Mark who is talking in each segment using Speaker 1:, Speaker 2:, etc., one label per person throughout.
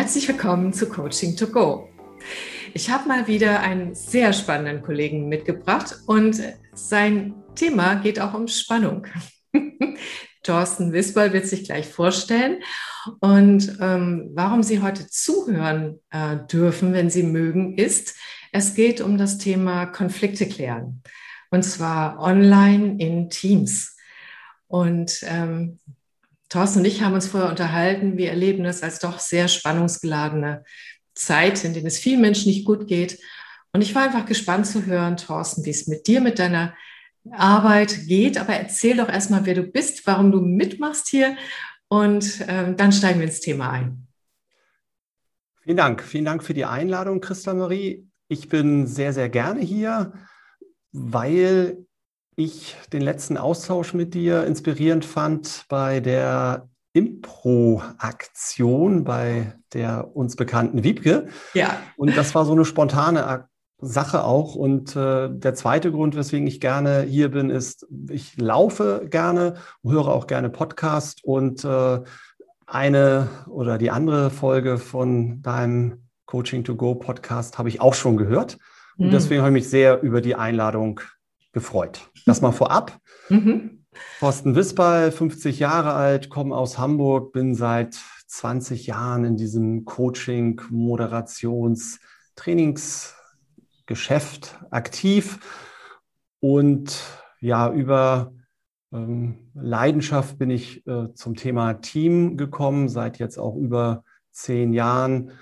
Speaker 1: Herzlich willkommen zu Coaching to Go. Ich habe mal wieder einen sehr spannenden Kollegen mitgebracht und sein Thema geht auch um Spannung. Thorsten Wisbal wird sich gleich vorstellen und ähm, warum Sie heute zuhören äh, dürfen, wenn Sie mögen, ist, es geht um das Thema Konflikte klären und zwar online in Teams. Und ähm, Thorsten und ich haben uns vorher unterhalten. Wir erleben das als doch sehr spannungsgeladene Zeit, in der es vielen Menschen nicht gut geht. Und ich war einfach gespannt zu hören, Thorsten, wie es mit dir, mit deiner Arbeit geht. Aber erzähl doch erstmal, wer du bist, warum du mitmachst hier. Und äh, dann steigen wir ins Thema ein.
Speaker 2: Vielen Dank. Vielen Dank für die Einladung, Christa Marie. Ich bin sehr, sehr gerne hier, weil ich den letzten Austausch mit dir inspirierend fand bei der Impro-Aktion bei der uns bekannten Wiebke. Ja. Und das war so eine spontane Sache auch. Und äh, der zweite Grund, weswegen ich gerne hier bin, ist, ich laufe gerne, höre auch gerne Podcast und äh, eine oder die andere Folge von deinem Coaching to Go Podcast habe ich auch schon gehört. Und mhm. deswegen habe ich mich sehr über die Einladung gefreut. Das mal vorab. Mhm. Thorsten Wispal, 50 Jahre alt, komme aus Hamburg, bin seit 20 Jahren in diesem Coaching, Moderations, Trainingsgeschäft aktiv und ja, über ähm, Leidenschaft bin ich äh, zum Thema Team gekommen, seit jetzt auch über zehn Jahren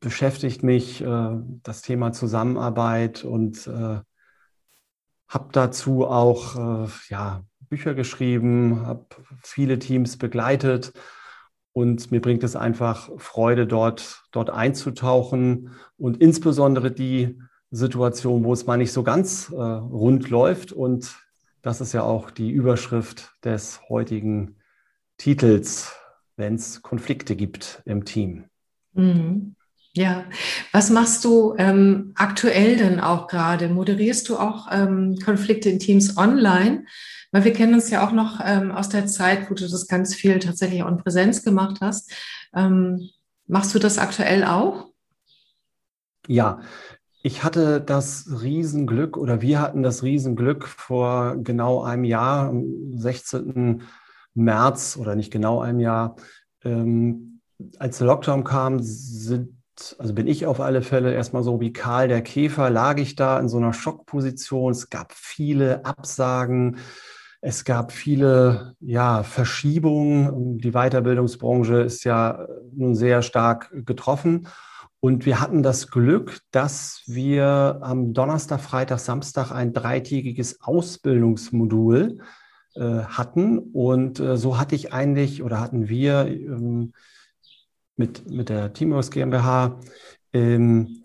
Speaker 2: beschäftigt mich äh, das Thema Zusammenarbeit und äh, habe dazu auch äh, ja, Bücher geschrieben, habe viele Teams begleitet und mir bringt es einfach Freude, dort, dort einzutauchen und insbesondere die Situation, wo es mal nicht so ganz äh, rund läuft. Und das ist ja auch die Überschrift des heutigen Titels, wenn es Konflikte gibt im Team.
Speaker 1: Mhm. Ja, was machst du ähm, aktuell denn auch gerade? Moderierst du auch ähm, Konflikte in Teams online? Weil wir kennen uns ja auch noch ähm, aus der Zeit, wo du das ganz viel tatsächlich auch in Präsenz gemacht hast. Ähm, machst du das aktuell auch?
Speaker 2: Ja, ich hatte das Riesenglück oder wir hatten das Riesenglück vor genau einem Jahr, am 16. März oder nicht genau einem Jahr, ähm, als der Lockdown kam, sind also bin ich auf alle Fälle erstmal so wie Karl der Käfer, lag ich da in so einer Schockposition. Es gab viele Absagen. Es gab viele ja, Verschiebungen. Die Weiterbildungsbranche ist ja nun sehr stark getroffen. Und wir hatten das Glück, dass wir am Donnerstag, Freitag, Samstag ein dreitägiges Ausbildungsmodul äh, hatten. Und äh, so hatte ich eigentlich oder hatten wir ähm, mit, mit der Teamworks GmbH ähm,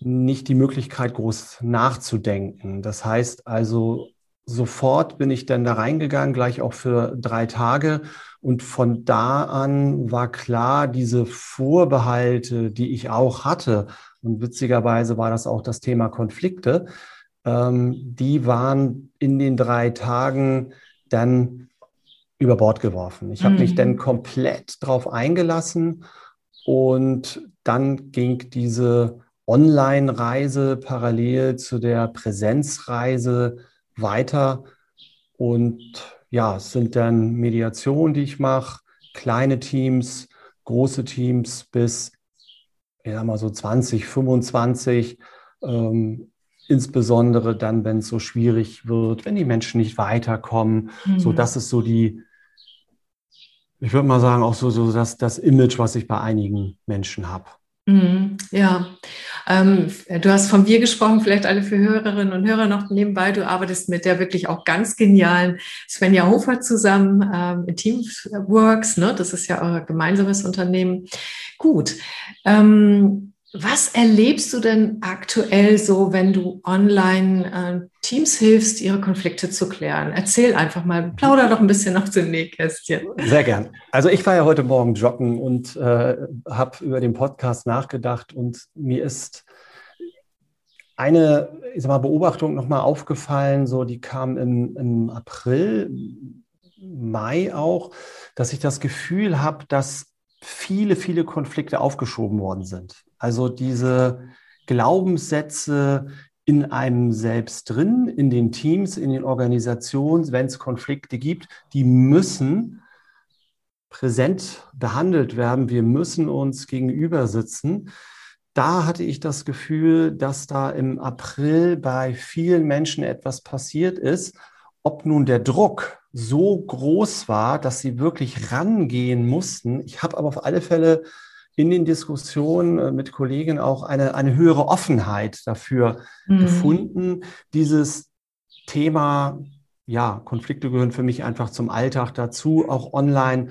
Speaker 2: nicht die Möglichkeit, groß nachzudenken. Das heißt also, sofort bin ich dann da reingegangen, gleich auch für drei Tage. Und von da an war klar, diese Vorbehalte, die ich auch hatte, und witzigerweise war das auch das Thema Konflikte, ähm, die waren in den drei Tagen dann über Bord geworfen. Ich habe mhm. mich dann komplett drauf eingelassen und dann ging diese Online-Reise parallel zu der Präsenzreise weiter und ja, es sind dann Mediationen, die ich mache, kleine Teams, große Teams bis ja mal so 20, 25. Ähm, insbesondere dann, wenn es so schwierig wird, wenn die Menschen nicht weiterkommen. Mhm. So, das ist so die, ich würde mal sagen, auch so, so das, das Image, was ich bei einigen Menschen habe.
Speaker 1: Mhm, ja, ähm, du hast von wir gesprochen, vielleicht alle für Hörerinnen und Hörer noch nebenbei. Du arbeitest mit der wirklich auch ganz genialen Svenja Hofer zusammen ähm, in Teamworks. Ne? Das ist ja euer gemeinsames Unternehmen. Gut. Ähm, was erlebst du denn aktuell so, wenn du online äh, Teams hilfst, ihre Konflikte zu klären? Erzähl einfach mal, plauder doch ein bisschen noch zu Nähkästchen.
Speaker 2: Sehr gern. Also ich war ja heute Morgen joggen und äh, habe über den Podcast nachgedacht und mir ist eine ich sag mal, Beobachtung nochmal aufgefallen, so die kam im, im April, Mai auch, dass ich das Gefühl habe, dass viele, viele Konflikte aufgeschoben worden sind. Also diese Glaubenssätze in einem selbst drin, in den Teams, in den Organisationen, wenn es Konflikte gibt, die müssen präsent behandelt werden. Wir müssen uns gegenüber sitzen. Da hatte ich das Gefühl, dass da im April bei vielen Menschen etwas passiert ist. Ob nun der Druck so groß war, dass sie wirklich rangehen mussten. Ich habe aber auf alle Fälle in den Diskussionen äh, mit Kollegen auch eine, eine höhere Offenheit dafür mhm. gefunden, dieses Thema, ja, Konflikte gehören für mich einfach zum Alltag dazu, auch online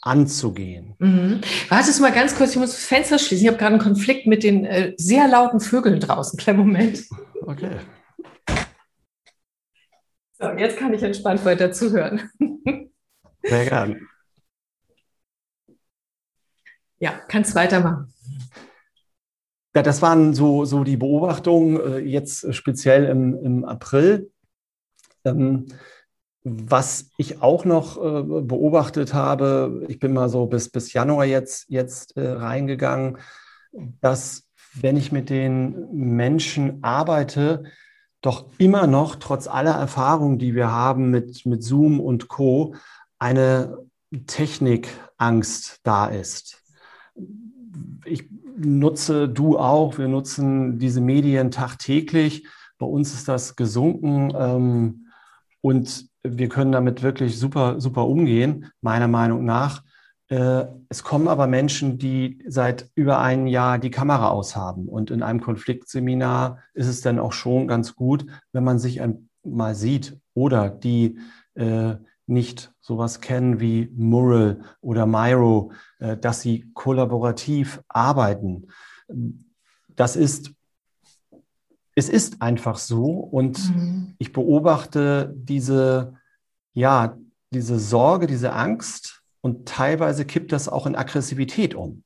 Speaker 2: anzugehen.
Speaker 1: Mhm. Warte mal ganz kurz, ich muss das Fenster schließen. Ich habe gerade einen Konflikt mit den äh, sehr lauten Vögeln draußen. Kleinen Moment.
Speaker 2: Okay.
Speaker 1: So, jetzt kann ich entspannt weiter zuhören.
Speaker 2: Sehr gern.
Speaker 1: Ja, kannst weitermachen.
Speaker 2: Ja, das waren so, so die Beobachtungen äh, jetzt speziell im, im April. Ähm, was ich auch noch äh, beobachtet habe, ich bin mal so bis, bis Januar jetzt, jetzt äh, reingegangen, dass wenn ich mit den Menschen arbeite, doch immer noch, trotz aller Erfahrungen, die wir haben mit, mit Zoom und Co., eine Technikangst da ist. Ich nutze, du auch, wir nutzen diese Medien tagtäglich. Bei uns ist das gesunken ähm, und wir können damit wirklich super, super umgehen, meiner Meinung nach. Äh, es kommen aber Menschen, die seit über einem Jahr die Kamera aushaben. Und in einem Konfliktseminar ist es dann auch schon ganz gut, wenn man sich einmal sieht oder die äh, nicht sowas kennen wie Mural oder Miro, äh, dass sie kollaborativ arbeiten. Das ist, es ist einfach so und mhm. ich beobachte diese, ja, diese Sorge, diese Angst, und teilweise kippt das auch in Aggressivität um.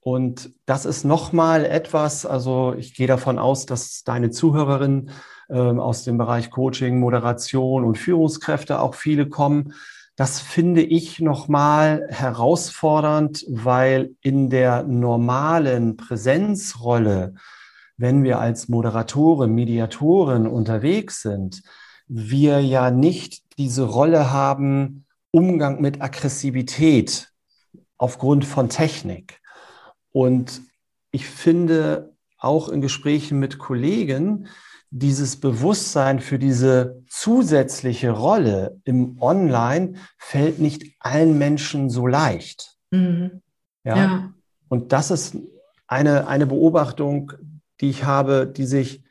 Speaker 2: Und das ist nochmal etwas, also ich gehe davon aus, dass deine Zuhörerinnen äh, aus dem Bereich Coaching, Moderation und Führungskräfte auch viele kommen. Das finde ich nochmal herausfordernd, weil in der normalen Präsenzrolle, wenn wir als Moderatoren, Mediatoren unterwegs sind, wir ja nicht diese Rolle haben, Umgang mit Aggressivität aufgrund von Technik. Und ich finde auch in Gesprächen mit Kollegen, dieses Bewusstsein für diese zusätzliche Rolle im Online fällt nicht allen Menschen so leicht. Mhm. Ja? ja? Und das ist eine, eine Beobachtung, die ich habe, die sich,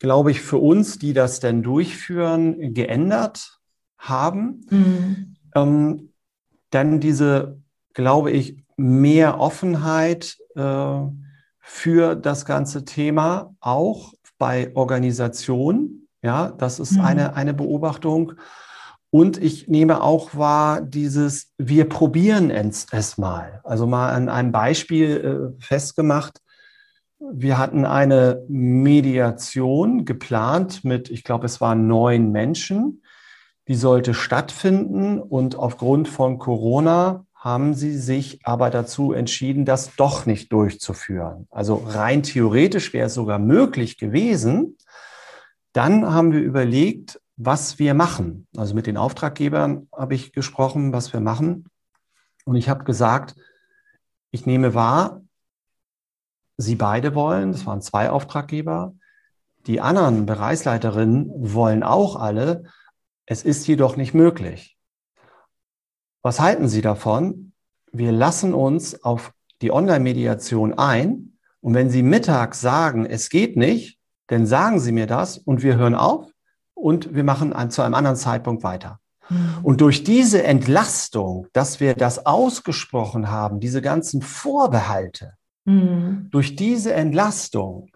Speaker 2: glaube ich, für uns, die das denn durchführen, geändert haben. Mhm. Ähm, dann diese, glaube ich, mehr Offenheit äh, für das ganze Thema, auch bei Organisationen. Ja, das ist mhm. eine, eine Beobachtung. Und ich nehme auch wahr, dieses, wir probieren es, es mal. Also mal an einem Beispiel äh, festgemacht. Wir hatten eine Mediation geplant mit, ich glaube, es waren neun Menschen die sollte stattfinden und aufgrund von Corona haben sie sich aber dazu entschieden, das doch nicht durchzuführen. Also rein theoretisch wäre es sogar möglich gewesen. Dann haben wir überlegt, was wir machen. Also mit den Auftraggebern habe ich gesprochen, was wir machen. Und ich habe gesagt, ich nehme wahr, Sie beide wollen, das waren zwei Auftraggeber, die anderen Bereichsleiterinnen wollen auch alle, es ist jedoch nicht möglich. Was halten Sie davon? Wir lassen uns auf die Online-Mediation ein und wenn Sie mittags sagen, es geht nicht, dann sagen Sie mir das und wir hören auf und wir machen zu einem anderen Zeitpunkt weiter. Mhm. Und durch diese Entlastung, dass wir das ausgesprochen haben, diese ganzen Vorbehalte, mhm. durch diese Entlastung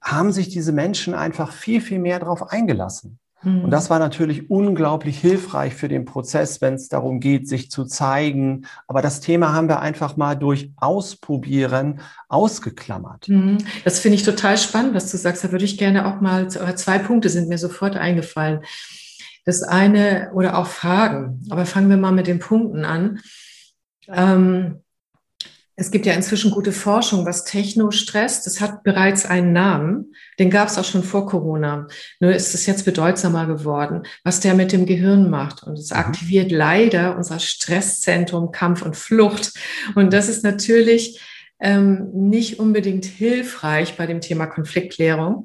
Speaker 2: haben sich diese Menschen einfach viel, viel mehr darauf eingelassen. Und das war natürlich unglaublich hilfreich für den Prozess, wenn es darum geht, sich zu zeigen. Aber das Thema haben wir einfach mal durch Ausprobieren ausgeklammert.
Speaker 1: Mhm. Das finde ich total spannend, was du sagst. Da würde ich gerne auch mal, zwei Punkte sind mir sofort eingefallen. Das eine oder auch Fragen. Aber fangen wir mal mit den Punkten an. ähm, es gibt ja inzwischen gute Forschung, was Technostress, das hat bereits einen Namen. Den gab es auch schon vor Corona. Nur ist es jetzt bedeutsamer geworden, was der mit dem Gehirn macht. Und es mhm. aktiviert leider unser Stresszentrum Kampf und Flucht. Und das ist natürlich ähm, nicht unbedingt hilfreich bei dem Thema Konfliktklärung.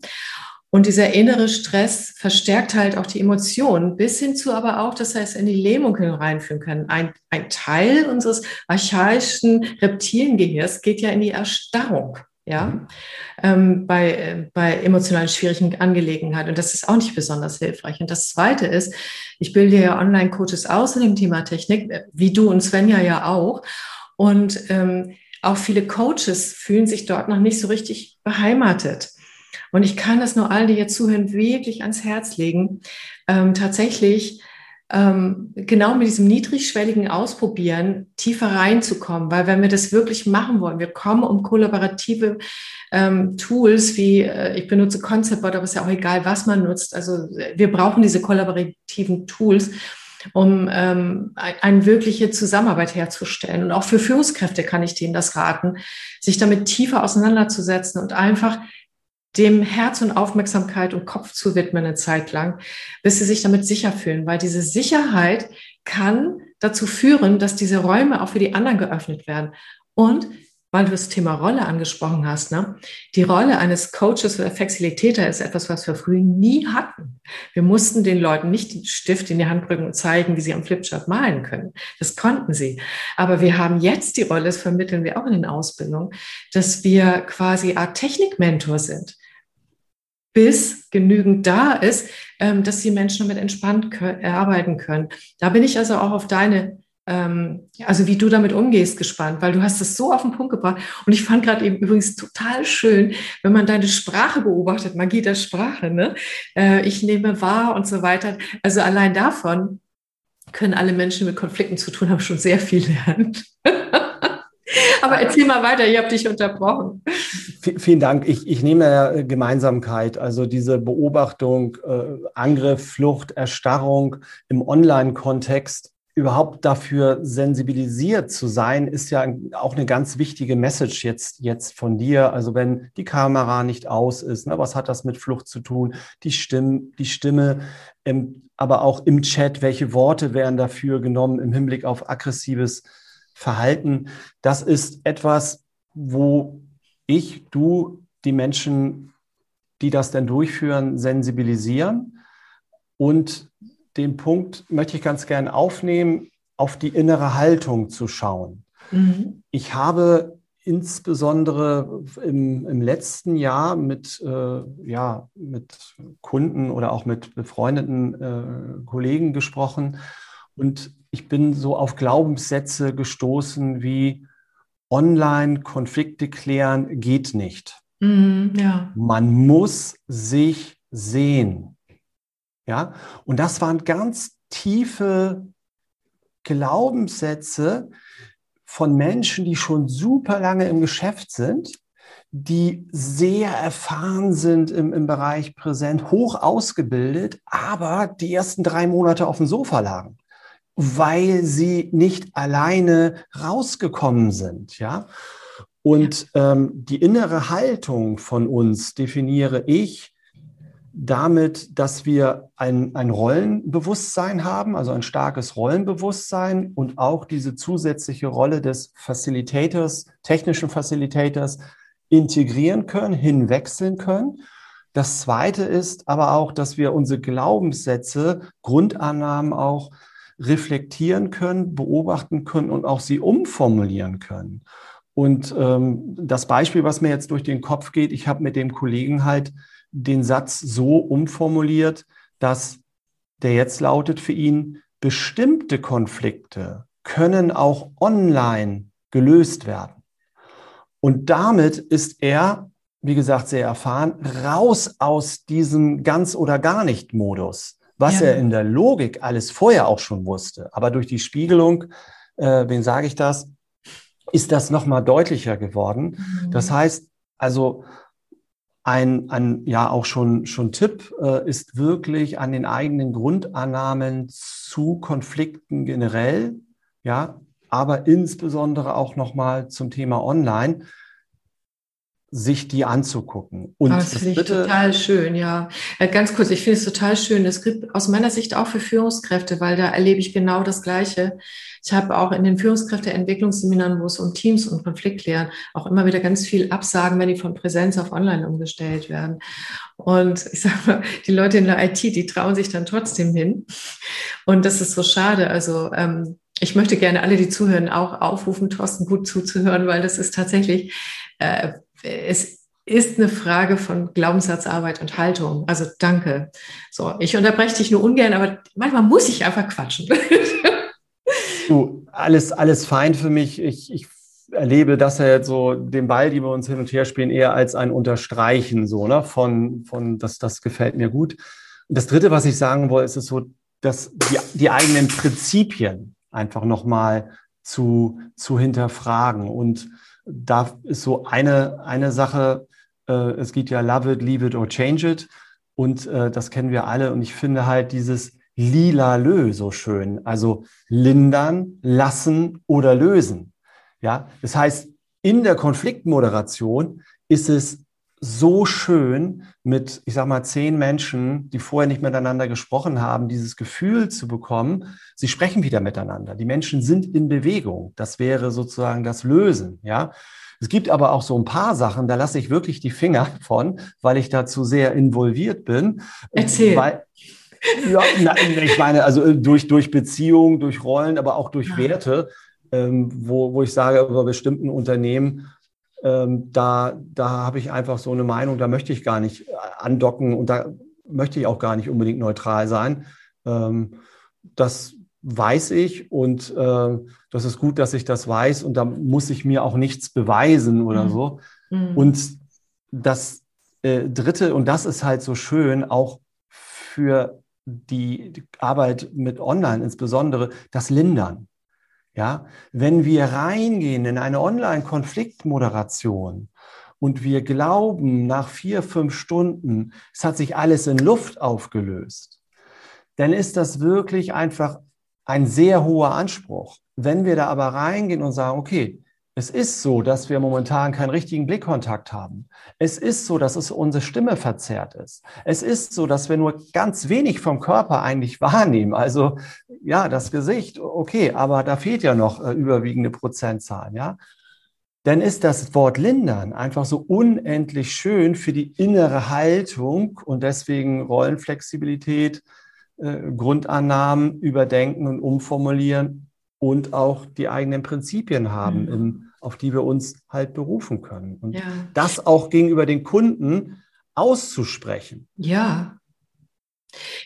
Speaker 1: Und dieser innere Stress verstärkt halt auch die Emotionen, bis hin zu aber auch, dass er es in die Lähmung hineinführen kann. Ein, ein Teil unseres archaischen Reptiliengehirns geht ja in die Erstarrung. Ja, mhm. ähm, bei, äh, bei emotional schwierigen Angelegenheiten. Und das ist auch nicht besonders hilfreich. Und das Zweite ist, ich bilde ja Online-Coaches aus in dem Thema Technik, äh, wie du und Svenja ja auch. Und ähm, auch viele Coaches fühlen sich dort noch nicht so richtig beheimatet. Und ich kann das nur allen, die jetzt zuhören, wirklich ans Herz legen, ähm, tatsächlich ähm, genau mit diesem niedrigschwelligen Ausprobieren tiefer reinzukommen, weil wenn wir das wirklich machen wollen, wir kommen um kollaborative ähm, Tools wie äh, ich benutze Conceptboard, aber es ist ja auch egal, was man nutzt. Also wir brauchen diese kollaborativen Tools, um ähm, eine wirkliche Zusammenarbeit herzustellen. Und auch für Führungskräfte kann ich denen das raten, sich damit tiefer auseinanderzusetzen und einfach dem Herz und Aufmerksamkeit und Kopf zu widmen eine Zeit lang, bis sie sich damit sicher fühlen, weil diese Sicherheit kann dazu führen, dass diese Räume auch für die anderen geöffnet werden. Und weil du das Thema Rolle angesprochen hast, ne? die Rolle eines Coaches oder Facilitator ist etwas, was wir früher nie hatten. Wir mussten den Leuten nicht den Stift in die Hand drücken und zeigen, wie sie am Flipchart malen können. Das konnten sie. Aber wir haben jetzt die Rolle, das vermitteln wir auch in den Ausbildungen, dass wir quasi Art Technikmentor sind bis genügend da ist, ähm, dass die Menschen damit entspannt können, arbeiten können. Da bin ich also auch auf deine, ähm, also wie du damit umgehst, gespannt, weil du hast das so auf den Punkt gebracht. Und ich fand gerade eben übrigens total schön, wenn man deine Sprache beobachtet, Magie der Sprache, ne? Äh, ich nehme wahr und so weiter. Also allein davon können alle Menschen mit Konflikten zu tun haben schon sehr viel lernen. Aber erzähl mal weiter, ich habe dich unterbrochen.
Speaker 2: Vielen Dank. Ich, ich nehme Gemeinsamkeit, also diese Beobachtung, äh, Angriff, Flucht, Erstarrung im Online-Kontext überhaupt dafür sensibilisiert zu sein, ist ja auch eine ganz wichtige Message jetzt, jetzt von dir. Also wenn die Kamera nicht aus ist, ne, was hat das mit Flucht zu tun? Die Stimme, die Stimme, ähm, aber auch im Chat, welche Worte werden dafür genommen im Hinblick auf aggressives Verhalten, das ist etwas, wo ich, du, die Menschen, die das denn durchführen, sensibilisieren. Und den Punkt möchte ich ganz gern aufnehmen, auf die innere Haltung zu schauen. Mhm. Ich habe insbesondere im, im letzten Jahr mit, äh, ja, mit Kunden oder auch mit befreundeten äh, Kollegen gesprochen und ich bin so auf Glaubenssätze gestoßen wie online Konflikte klären geht nicht. Mm, ja. Man muss sich sehen. Ja, und das waren ganz tiefe Glaubenssätze von Menschen, die schon super lange im Geschäft sind, die sehr erfahren sind im, im Bereich Präsent, hoch ausgebildet, aber die ersten drei Monate auf dem Sofa lagen weil sie nicht alleine rausgekommen sind, ja. Und ähm, die innere Haltung von uns definiere ich damit, dass wir ein, ein Rollenbewusstsein haben, also ein starkes Rollenbewusstsein und auch diese zusätzliche Rolle des Facilitators, technischen Facilitators integrieren können, hinwechseln können. Das Zweite ist aber auch, dass wir unsere Glaubenssätze, Grundannahmen auch reflektieren können, beobachten können und auch sie umformulieren können. Und ähm, das Beispiel, was mir jetzt durch den Kopf geht, ich habe mit dem Kollegen halt den Satz so umformuliert, dass der jetzt lautet für ihn, bestimmte Konflikte können auch online gelöst werden. Und damit ist er, wie gesagt, sehr erfahren, raus aus diesem ganz oder gar nicht Modus was ja. er in der Logik alles vorher auch schon wusste. Aber durch die Spiegelung, äh, wen sage ich das, ist das nochmal deutlicher geworden. Mhm. Das heißt, also ein, ein ja auch schon, schon Tipp äh, ist wirklich an den eigenen Grundannahmen zu Konflikten generell, ja, aber insbesondere auch nochmal zum Thema Online sich die anzugucken.
Speaker 1: Und das, das finde ich total schön, ja. Äh, ganz kurz, ich finde es total schön. Es gibt aus meiner Sicht auch für Führungskräfte, weil da erlebe ich genau das Gleiche. Ich habe auch in den Führungskräfteentwicklungsseminaren, wo es um Teams und Konfliktklären, auch immer wieder ganz viel Absagen, wenn die von Präsenz auf Online umgestellt werden. Und ich sage mal, die Leute in der IT, die trauen sich dann trotzdem hin. Und das ist so schade. Also ähm, ich möchte gerne alle, die zuhören, auch aufrufen, Thorsten gut zuzuhören, weil das ist tatsächlich äh, es ist eine Frage von Glaubenssatzarbeit und Haltung. Also danke. So, ich unterbreche dich nur ungern, aber manchmal muss ich einfach quatschen.
Speaker 2: Du, alles, alles fein für mich. Ich, ich erlebe das ja jetzt so, den Ball, die wir uns hin und her spielen, eher als ein Unterstreichen, so, ne, von, von, das, das gefällt mir gut. Das dritte, was ich sagen wollte, ist es so, dass die, die eigenen Prinzipien einfach nochmal zu, zu hinterfragen und da ist so eine, eine Sache, äh, es geht ja Love it, leave it or change it. Und äh, das kennen wir alle. Und ich finde halt dieses lila Lö so schön. Also lindern, lassen oder lösen. Ja, das heißt, in der Konfliktmoderation ist es so schön, mit, ich sag mal, zehn Menschen, die vorher nicht miteinander gesprochen haben, dieses Gefühl zu bekommen, sie sprechen wieder miteinander. Die Menschen sind in Bewegung. Das wäre sozusagen das Lösen, ja. Es gibt aber auch so ein paar Sachen, da lasse ich wirklich die Finger von, weil ich dazu sehr involviert bin.
Speaker 1: Erzähl.
Speaker 2: Weil, ja, na, ich meine, also äh, durch, durch Beziehungen, durch Rollen, aber auch durch. Werte, ähm, wo, wo ich sage, über bestimmten Unternehmen, ähm, da, da habe ich einfach so eine Meinung, da möchte ich gar nicht äh, andocken und da möchte ich auch gar nicht unbedingt neutral sein. Ähm, das weiß ich und äh, das ist gut, dass ich das weiß und da muss ich mir auch nichts beweisen oder mhm. so. Mhm. Und das äh, Dritte, und das ist halt so schön, auch für die Arbeit mit Online insbesondere, das Lindern. Ja, wenn wir reingehen in eine Online-Konfliktmoderation und wir glauben, nach vier, fünf Stunden, es hat sich alles in Luft aufgelöst, dann ist das wirklich einfach ein sehr hoher Anspruch. Wenn wir da aber reingehen und sagen, okay, es ist so, dass wir momentan keinen richtigen Blickkontakt haben. Es ist so, dass es unsere Stimme verzerrt ist. Es ist so, dass wir nur ganz wenig vom Körper eigentlich wahrnehmen. Also ja, das Gesicht, okay, aber da fehlt ja noch äh, überwiegende Prozentzahlen, ja. Dann ist das Wort lindern einfach so unendlich schön für die innere Haltung und deswegen Rollenflexibilität, äh, Grundannahmen überdenken und umformulieren und auch die eigenen Prinzipien haben mhm. im auf die wir uns halt berufen können. Und ja. das auch gegenüber den Kunden auszusprechen.
Speaker 1: Ja.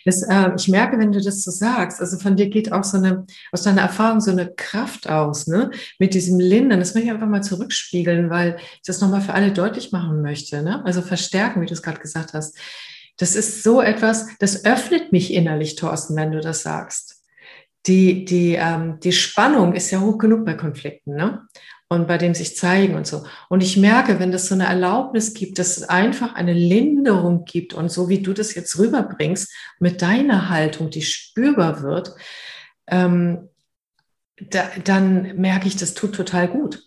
Speaker 1: Das, äh, ich merke, wenn du das so sagst, also von dir geht auch so eine, aus deiner Erfahrung so eine Kraft aus, ne? Mit diesem Lindern. Das möchte ich einfach mal zurückspiegeln, weil ich das nochmal für alle deutlich machen möchte, ne? Also verstärken, wie du es gerade gesagt hast. Das ist so etwas, das öffnet mich innerlich, Thorsten, wenn du das sagst. Die, die, ähm, die Spannung ist ja hoch genug bei Konflikten, ne? Und bei dem sich zeigen und so. Und ich merke, wenn das so eine Erlaubnis gibt, dass es einfach eine Linderung gibt und so wie du das jetzt rüberbringst, mit deiner Haltung, die spürbar wird, ähm, da, dann merke ich, das tut total gut.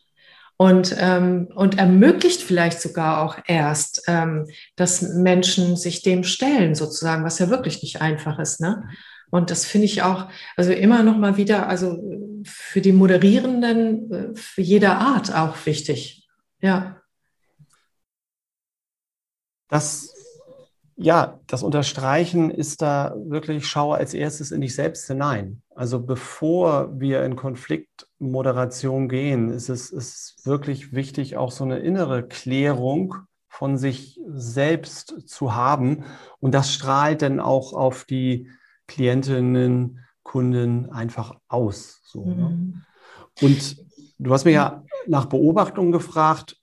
Speaker 1: Und, ähm, und ermöglicht vielleicht sogar auch erst, ähm, dass Menschen sich dem stellen, sozusagen, was ja wirklich nicht einfach ist. Ne? Und das finde ich auch, also immer noch mal wieder, also für die Moderierenden, äh, für jeder Art auch wichtig. Ja.
Speaker 2: Das, ja, das Unterstreichen ist da wirklich, schaue als erstes in dich selbst hinein. Also bevor wir in Konfliktmoderation gehen, ist es ist wirklich wichtig, auch so eine innere Klärung von sich selbst zu haben. Und das strahlt dann auch auf die Klientinnen, Kunden einfach aus. So, ne? mhm. ne? Und du hast mich ja nach Beobachtungen gefragt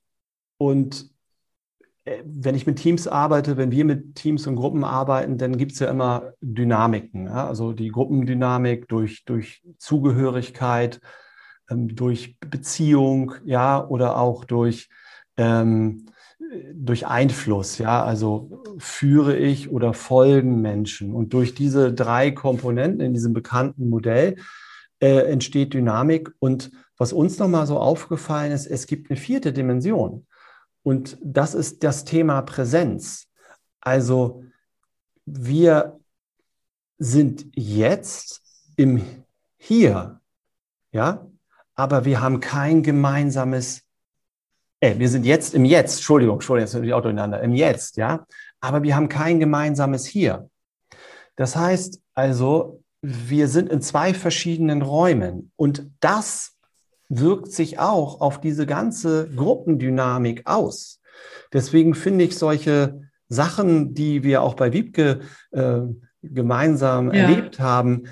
Speaker 2: und äh, wenn ich mit Teams arbeite, wenn wir mit Teams und Gruppen arbeiten, dann gibt es ja immer Dynamiken. Ja? Also die Gruppendynamik durch, durch Zugehörigkeit, ähm, durch Beziehung, ja, oder auch durch ähm, durch Einfluss, ja, also führe ich oder folgen Menschen. Und durch diese drei Komponenten in diesem bekannten Modell äh, entsteht Dynamik. Und was uns nochmal so aufgefallen ist, es gibt eine vierte Dimension. Und das ist das Thema Präsenz. Also wir sind jetzt im Hier, ja, aber wir haben kein gemeinsames, äh, wir sind jetzt im Jetzt, Entschuldigung, Entschuldigung, jetzt sind wir auch durcheinander, im Jetzt, ja, aber wir haben kein gemeinsames Hier. Das heißt also, wir sind in zwei verschiedenen Räumen und das wirkt sich auch auf diese ganze Gruppendynamik aus. Deswegen finde ich solche Sachen, die wir auch bei Wiebke äh, gemeinsam ja. erlebt haben,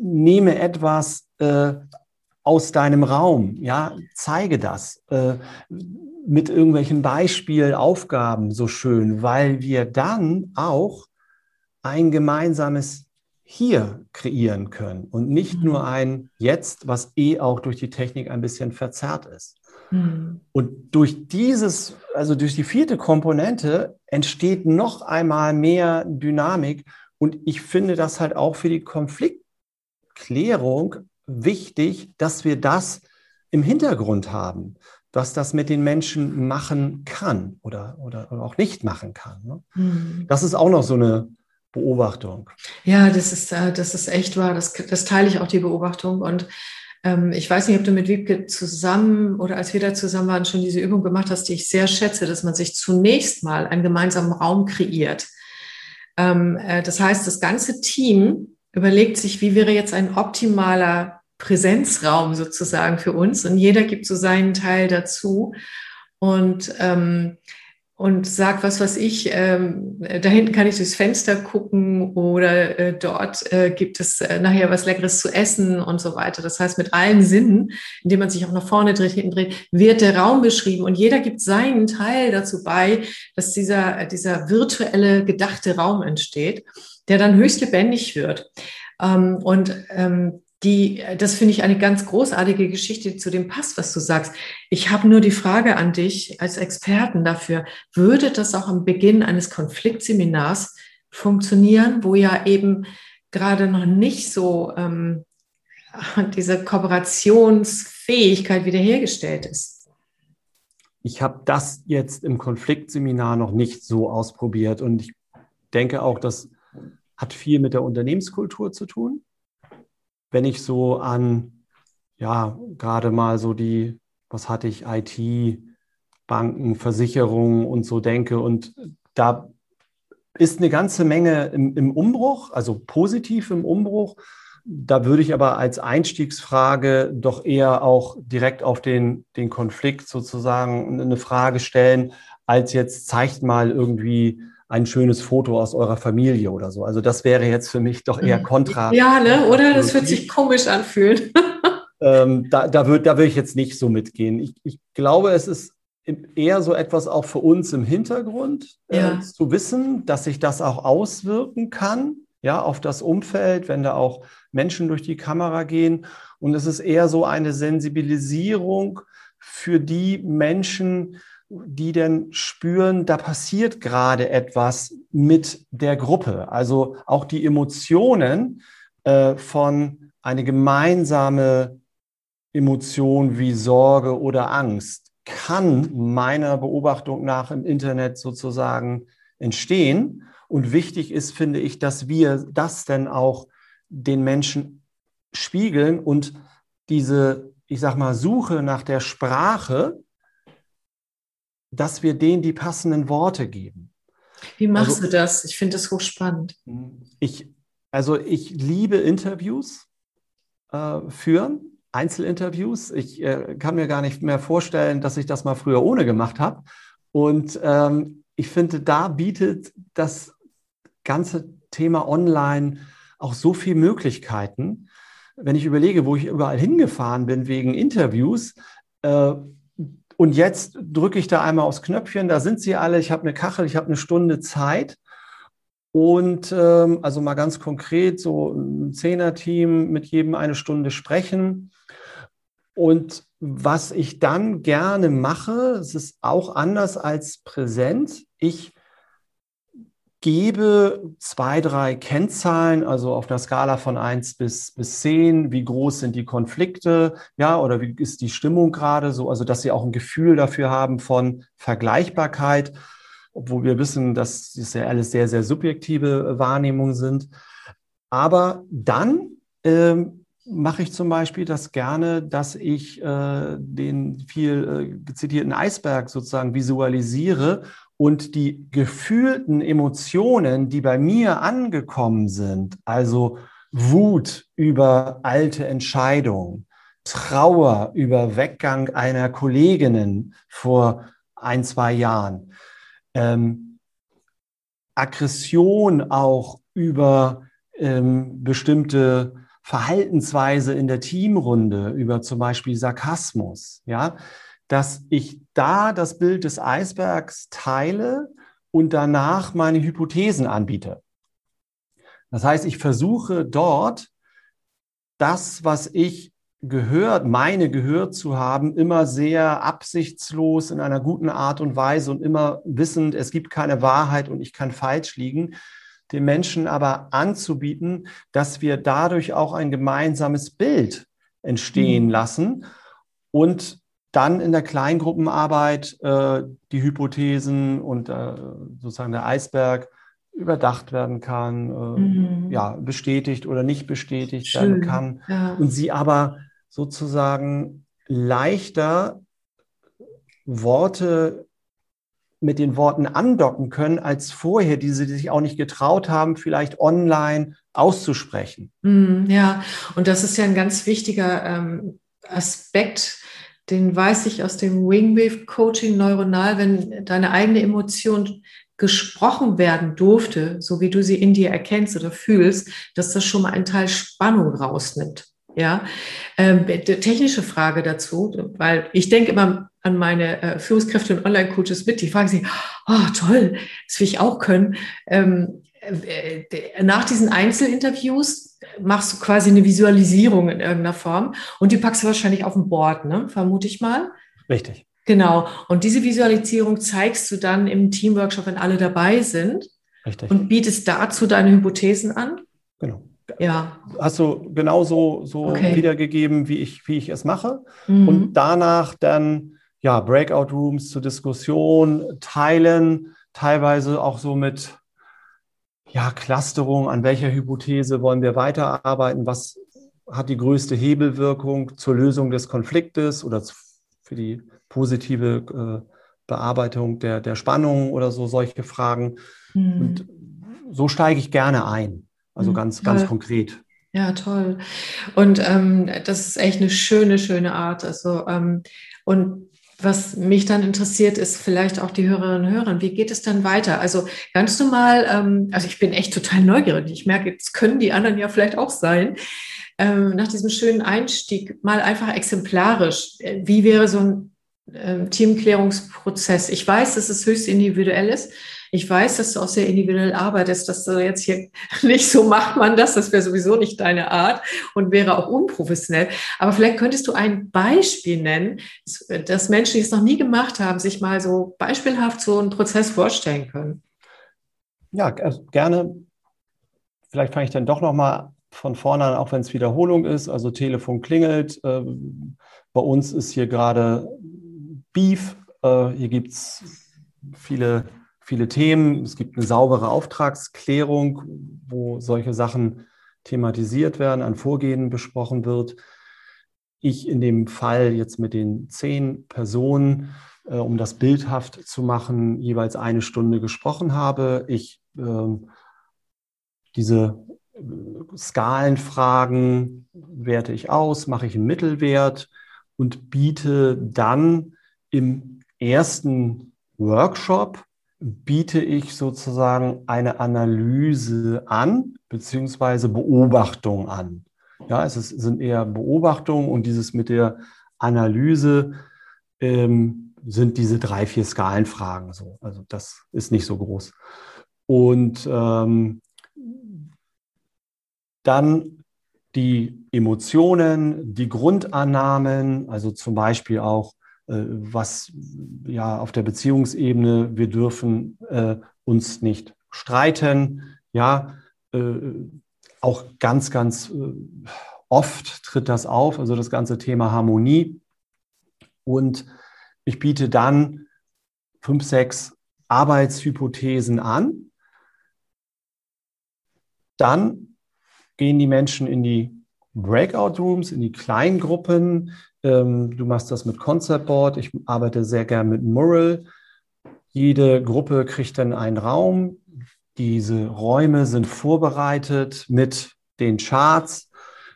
Speaker 2: nehme etwas äh, aus deinem Raum, ja, zeige das äh, mit irgendwelchen Beispielen, Aufgaben so schön, weil wir dann auch ein gemeinsames hier kreieren können und nicht mhm. nur ein Jetzt, was eh auch durch die Technik ein bisschen verzerrt ist. Mhm. Und durch dieses, also durch die vierte Komponente entsteht noch einmal mehr Dynamik. Und ich finde das halt auch für die Konfliktklärung wichtig, dass wir das im Hintergrund haben, was das mit den Menschen machen kann oder, oder, oder auch nicht machen kann. Ne? Mhm. Das ist auch noch so eine Beobachtung.
Speaker 1: Ja, das ist, äh, das ist echt wahr. Das, das teile ich auch, die Beobachtung. Und ähm, ich weiß nicht, ob du mit Wiebke zusammen oder als wir da zusammen waren, schon diese Übung gemacht hast, die ich sehr schätze, dass man sich zunächst mal einen gemeinsamen Raum kreiert. Ähm, äh, das heißt, das ganze Team überlegt sich, wie wäre jetzt ein optimaler Präsenzraum sozusagen für uns und jeder gibt so seinen Teil dazu. Und ähm, und sag, was was ich, ähm, da hinten kann ich durchs Fenster gucken oder äh, dort äh, gibt es äh, nachher was Leckeres zu essen und so weiter. Das heißt, mit allen Sinnen, indem man sich auch nach vorne dreht, hinten dreht, wird der Raum beschrieben und jeder gibt seinen Teil dazu bei, dass dieser, dieser virtuelle, gedachte Raum entsteht, der dann höchst lebendig wird. Ähm, und ähm, die, das finde ich eine ganz großartige Geschichte, zu dem passt, was du sagst. Ich habe nur die Frage an dich als Experten dafür, würde das auch am Beginn eines Konfliktseminars funktionieren, wo ja eben gerade noch nicht so ähm, diese Kooperationsfähigkeit wiederhergestellt ist?
Speaker 2: Ich habe das jetzt im Konfliktseminar noch nicht so ausprobiert und ich denke auch, das hat viel mit der Unternehmenskultur zu tun wenn ich so an, ja, gerade mal so die, was hatte ich, IT, Banken, Versicherungen und so denke. Und da ist eine ganze Menge im, im Umbruch, also positiv im Umbruch. Da würde ich aber als Einstiegsfrage doch eher auch direkt auf den, den Konflikt sozusagen eine Frage stellen, als jetzt zeigt mal irgendwie ein schönes Foto aus eurer Familie oder so. Also das wäre jetzt für mich doch eher mhm. kontra.
Speaker 1: Ja, ne? oder? Das wird sich komisch anfühlen.
Speaker 2: ähm, da, da würde da würd ich jetzt nicht so mitgehen. Ich, ich glaube, es ist eher so etwas auch für uns im Hintergrund äh, ja. zu wissen, dass sich das auch auswirken kann, ja, auf das Umfeld, wenn da auch Menschen durch die Kamera gehen. Und es ist eher so eine Sensibilisierung für die Menschen, die denn spüren, da passiert gerade etwas mit der Gruppe. Also auch die Emotionen äh, von eine gemeinsame Emotion wie Sorge oder Angst kann meiner Beobachtung nach im Internet sozusagen entstehen. Und wichtig ist, finde ich, dass wir das denn auch den Menschen spiegeln und diese, ich sag mal, Suche nach der Sprache, dass wir denen die passenden Worte geben.
Speaker 1: Wie machst also, du das? Ich finde das hochspannend.
Speaker 2: Ich, also ich liebe Interviews äh, führen, Einzelinterviews. Ich äh, kann mir gar nicht mehr vorstellen, dass ich das mal früher ohne gemacht habe. Und ähm, ich finde, da bietet das ganze Thema Online auch so viele Möglichkeiten. Wenn ich überlege, wo ich überall hingefahren bin wegen Interviews, äh, und jetzt drücke ich da einmal aufs Knöpfchen, da sind sie alle, ich habe eine Kachel, ich habe eine Stunde Zeit. Und ähm, also mal ganz konkret, so ein Zehner-Team mit jedem eine Stunde sprechen. Und was ich dann gerne mache, es ist auch anders als präsent. Ich gebe zwei, drei Kennzahlen, also auf einer Skala von eins bis, bis zehn, wie groß sind die Konflikte, ja, oder wie ist die Stimmung gerade so, also dass sie auch ein Gefühl dafür haben von Vergleichbarkeit, obwohl wir wissen, dass das ja alles sehr, sehr subjektive Wahrnehmungen sind. Aber dann ähm, mache ich zum Beispiel das gerne, dass ich äh, den viel äh, zitierten Eisberg sozusagen visualisiere und die gefühlten Emotionen, die bei mir angekommen sind, also Wut über alte Entscheidungen, Trauer über Weggang einer Kolleginnen vor ein, zwei Jahren, ähm, Aggression auch über ähm, bestimmte Verhaltensweise in der Teamrunde, über zum Beispiel Sarkasmus, ja, dass ich da das Bild des Eisbergs teile und danach meine Hypothesen anbiete. Das heißt, ich versuche dort das, was ich gehört, meine gehört zu haben, immer sehr absichtslos in einer guten Art und Weise und immer wissend, es gibt keine Wahrheit und ich kann falsch liegen, den Menschen aber anzubieten, dass wir dadurch auch ein gemeinsames Bild entstehen mhm. lassen und dann in der Kleingruppenarbeit äh, die Hypothesen und äh, sozusagen der Eisberg überdacht werden kann, äh, mhm. ja, bestätigt oder nicht bestätigt Schön. werden kann. Ja. Und sie aber sozusagen leichter Worte mit den Worten andocken können als vorher, die sie sich auch nicht getraut haben, vielleicht online auszusprechen.
Speaker 1: Mhm, ja, und das ist ja ein ganz wichtiger ähm, Aspekt den weiß ich aus dem Wingwave Coaching neuronal, wenn deine eigene Emotion gesprochen werden durfte, so wie du sie in dir erkennst oder fühlst, dass das schon mal einen Teil Spannung rausnimmt. Ja, ähm, technische Frage dazu, weil ich denke immer an meine äh, Führungskräfte und Online-Coaches mit, die fragen sich, oh toll, das will ich auch können. Ähm, äh, nach diesen Einzelinterviews machst du quasi eine Visualisierung in irgendeiner Form und die packst du wahrscheinlich auf ein Board, ne? vermute ich mal.
Speaker 2: Richtig.
Speaker 1: Genau. Und diese Visualisierung zeigst du dann im Teamworkshop, wenn alle dabei sind. Richtig. Und bietest dazu deine Hypothesen an.
Speaker 2: Genau. Ja. Hast du genauso so okay. wiedergegeben, wie ich, wie ich es mache. Mhm. Und danach dann ja Breakout Rooms zur Diskussion teilen, teilweise auch so mit ja, Clusterung, an welcher Hypothese wollen wir weiterarbeiten, was hat die größte Hebelwirkung zur Lösung des Konfliktes oder für die positive äh, Bearbeitung der, der Spannung oder so solche Fragen. Mhm. Und so steige ich gerne ein, also mhm, ganz, ganz konkret.
Speaker 1: Ja, toll. Und ähm, das ist echt eine schöne, schöne Art. Also, ähm, und was mich dann interessiert, ist vielleicht auch die Hörerinnen und Hörer. Wie geht es dann weiter? Also ganz normal, ähm, also ich bin echt total neugierig. Ich merke, jetzt können die anderen ja vielleicht auch sein. Ähm, nach diesem schönen Einstieg mal einfach exemplarisch. Wie wäre so ein ähm, Teamklärungsprozess? Ich weiß, dass es höchst individuell ist. Ich weiß, dass du auch sehr individuell arbeitest, dass du jetzt hier nicht so macht man das, das wäre sowieso nicht deine Art und wäre auch unprofessionell. Aber vielleicht könntest du ein Beispiel nennen, dass Menschen, die es noch nie gemacht haben, sich mal so beispielhaft so einen Prozess vorstellen können.
Speaker 2: Ja, also gerne. Vielleicht fange ich dann doch noch mal von vorne an, auch wenn es Wiederholung ist. Also Telefon klingelt. Ähm, bei uns ist hier gerade Beef. Äh, hier gibt es viele viele Themen. Es gibt eine saubere Auftragsklärung, wo solche Sachen thematisiert werden, ein Vorgehen besprochen wird. Ich in dem Fall jetzt mit den zehn Personen, äh, um das bildhaft zu machen, jeweils eine Stunde gesprochen habe. Ich äh, diese Skalenfragen werte ich aus, mache ich einen Mittelwert und biete dann im ersten Workshop biete ich sozusagen eine Analyse an, beziehungsweise Beobachtung an. Ja, es ist, sind eher Beobachtungen und dieses mit der Analyse ähm, sind diese drei, vier Skalenfragen so. Also das ist nicht so groß. Und ähm, dann die Emotionen, die Grundannahmen, also zum Beispiel auch was ja auf der Beziehungsebene, wir dürfen äh, uns nicht streiten. Ja, äh, auch ganz, ganz äh, oft tritt das auf, also das ganze Thema Harmonie. Und ich biete dann fünf, sechs Arbeitshypothesen an. Dann gehen die Menschen in die Breakout Rooms, in die kleinen Gruppen. Ähm, du machst das mit Concept Board. Ich arbeite sehr gern mit Mural. Jede Gruppe kriegt dann einen Raum. Diese Räume sind vorbereitet mit den Charts.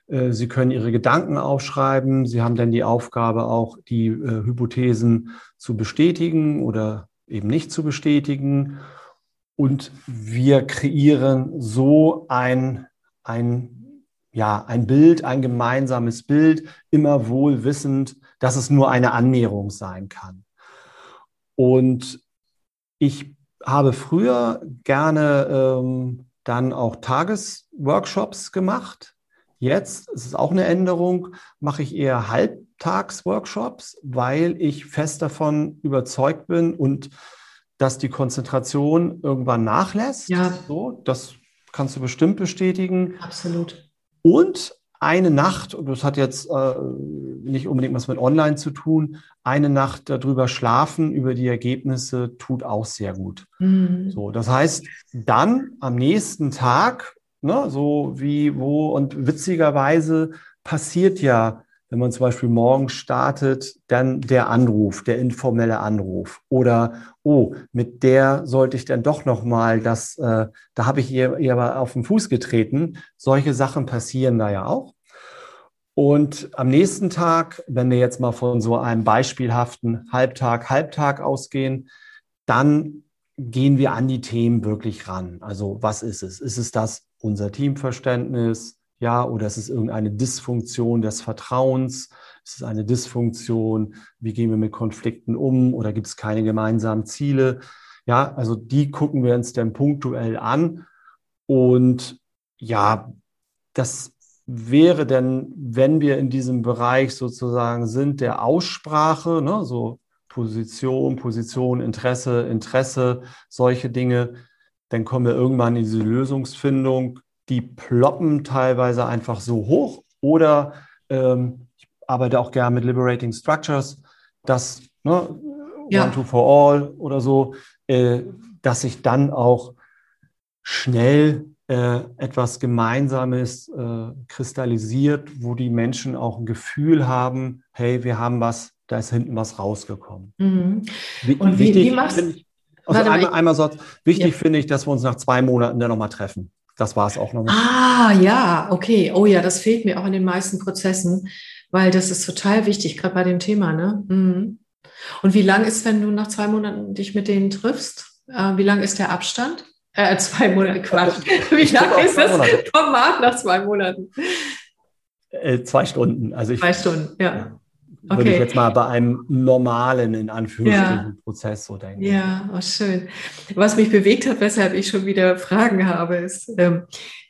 Speaker 2: Äh, Sie können Ihre Gedanken aufschreiben. Sie haben dann die Aufgabe, auch die äh, Hypothesen zu bestätigen oder eben nicht zu bestätigen. Und wir kreieren so ein, ein, ja, ein Bild, ein gemeinsames Bild, immer wohl wissend, dass es nur eine Annäherung sein kann. Und ich habe früher gerne ähm, dann auch Tagesworkshops gemacht. Jetzt, es ist auch eine Änderung, mache ich eher Halbtagsworkshops, weil ich fest davon überzeugt bin und dass die Konzentration irgendwann nachlässt.
Speaker 1: Ja.
Speaker 2: So, das kannst du bestimmt bestätigen.
Speaker 1: Absolut.
Speaker 2: Und eine Nacht, und das hat jetzt äh, nicht unbedingt was mit Online zu tun, eine Nacht darüber schlafen, über die Ergebnisse, tut auch sehr gut. Mhm. So, das heißt, dann am nächsten Tag, ne, so wie, wo, und witzigerweise passiert ja wenn man zum Beispiel morgen startet, dann der Anruf, der informelle Anruf oder oh, mit der sollte ich dann doch noch mal das, äh, da habe ich ihr, ihr aber auf den Fuß getreten. Solche Sachen passieren da ja auch. Und am nächsten Tag, wenn wir jetzt mal von so einem beispielhaften Halbtag, Halbtag ausgehen, dann gehen wir an die Themen wirklich ran. Also was ist es? Ist es das unser Teamverständnis? Ja, oder ist es irgendeine Dysfunktion des Vertrauens? Ist es eine Dysfunktion? Wie gehen wir mit Konflikten um? Oder gibt es keine gemeinsamen Ziele? Ja, also die gucken wir uns dann punktuell an. Und ja, das wäre denn, wenn wir in diesem Bereich sozusagen sind, der Aussprache, ne, so Position, Position, Interesse, Interesse, solche Dinge, dann kommen wir irgendwann in diese Lösungsfindung die ploppen teilweise einfach so hoch oder ähm, ich arbeite auch gerne mit Liberating Structures, dass ne, ja. One to for all oder so, äh, dass sich dann auch schnell äh, etwas Gemeinsames äh, kristallisiert, wo die Menschen auch ein Gefühl haben, hey, wir haben was, da ist hinten was rausgekommen. Mhm. Und wie, wie machst du? Also einmal, einmal so, wichtig ja. finde ich, dass wir uns nach zwei Monaten dann nochmal treffen. Das war es auch nochmal.
Speaker 1: Ah, ja, okay. Oh ja, das fehlt mir auch in den meisten Prozessen, weil das ist total wichtig, gerade bei dem Thema. Ne? Mhm. Und wie lang ist, wenn du nach zwei Monaten dich mit denen triffst? Äh, wie lang ist der Abstand? Äh, zwei Monate, Quatsch. Wie lang ist das Format nach zwei Monaten?
Speaker 2: Äh, zwei Stunden. Also ich,
Speaker 1: zwei Stunden, ja. ja.
Speaker 2: Okay. Würde ich jetzt mal bei einem normalen, in Anführungsstrichen, ja. Prozess so denken.
Speaker 1: Ja, oh, schön. Was mich bewegt hat, weshalb ich schon wieder Fragen habe, ist ähm,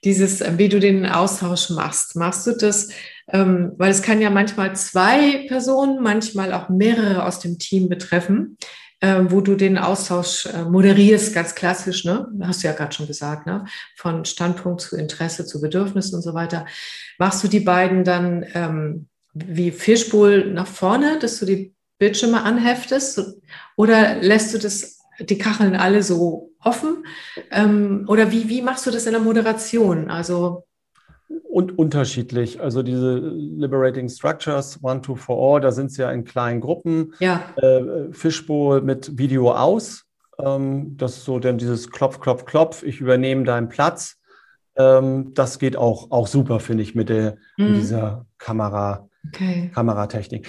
Speaker 1: dieses, äh, wie du den Austausch machst. Machst du das, ähm, weil es kann ja manchmal zwei Personen, manchmal auch mehrere aus dem Team betreffen, äh, wo du den Austausch äh, moderierst, ganz klassisch, ne? Hast du ja gerade schon gesagt, ne? Von Standpunkt zu Interesse zu Bedürfnis und so weiter. Machst du die beiden dann ähm, wie Fischbowl nach vorne, dass du die Bildschirme anheftest? Oder lässt du das, die Kacheln alle so offen? Ähm, oder wie, wie machst du das in der Moderation? Also
Speaker 2: und unterschiedlich. Also diese Liberating Structures, One, Two, For All, da sind sie ja in kleinen Gruppen.
Speaker 1: Ja.
Speaker 2: Äh, Fishbowl mit Video aus. Ähm, das ist so dann dieses Klopf, Klopf, Klopf. Ich übernehme deinen Platz. Ähm, das geht auch, auch super, finde ich, mit, der, mhm. mit dieser Kamera. Okay. Kameratechnik.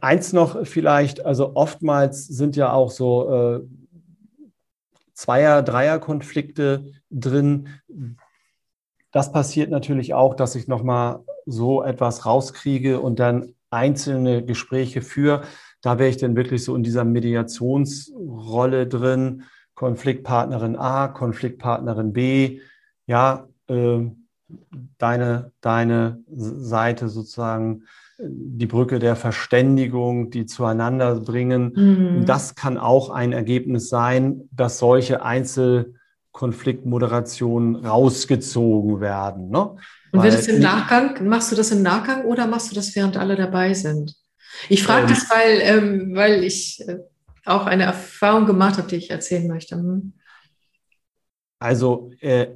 Speaker 2: Eins noch vielleicht, also oftmals sind ja auch so äh, Zweier-, Dreier-Konflikte drin. Das passiert natürlich auch, dass ich nochmal so etwas rauskriege und dann einzelne Gespräche führe. Da wäre ich dann wirklich so in dieser Mediationsrolle drin. Konfliktpartnerin A, Konfliktpartnerin B. Ja, äh, deine, deine Seite sozusagen die Brücke der Verständigung, die zueinander bringen. Mhm. Das kann auch ein Ergebnis sein, dass solche Einzel, Konfliktmoderation rausgezogen werden. Ne?
Speaker 1: Und wird es im Nachgang, machst du das im Nachgang oder machst du das, während alle dabei sind? Ich frage ähm, das, weil, ähm, weil ich äh, auch eine Erfahrung gemacht habe, die ich erzählen möchte. Hm.
Speaker 2: Also äh,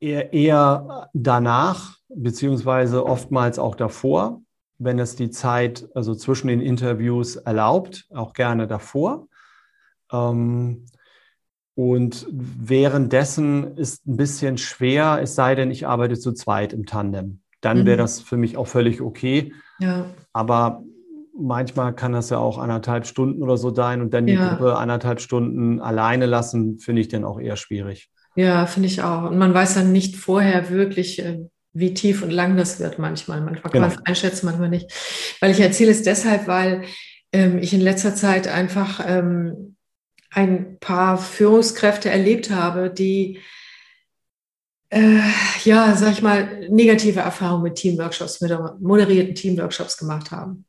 Speaker 2: eher, eher danach, beziehungsweise oftmals auch davor, wenn es die Zeit also zwischen den Interviews erlaubt, auch gerne davor. Ähm, und währenddessen ist ein bisschen schwer, es sei denn, ich arbeite zu zweit im Tandem. Dann wäre mhm. das für mich auch völlig okay. Ja. Aber manchmal kann das ja auch anderthalb Stunden oder so sein und dann die ja. Gruppe anderthalb Stunden alleine lassen, finde ich dann auch eher schwierig.
Speaker 1: Ja, finde ich auch. Und man weiß dann nicht vorher wirklich, äh, wie tief und lang das wird manchmal. Manchmal kann genau. man es einschätzen, manchmal nicht. Weil ich erzähle es deshalb, weil ähm, ich in letzter Zeit einfach ähm, ein paar Führungskräfte erlebt habe, die äh, ja, sag ich mal, negative Erfahrungen mit Teamworkshops, mit moderierten Teamworkshops gemacht haben.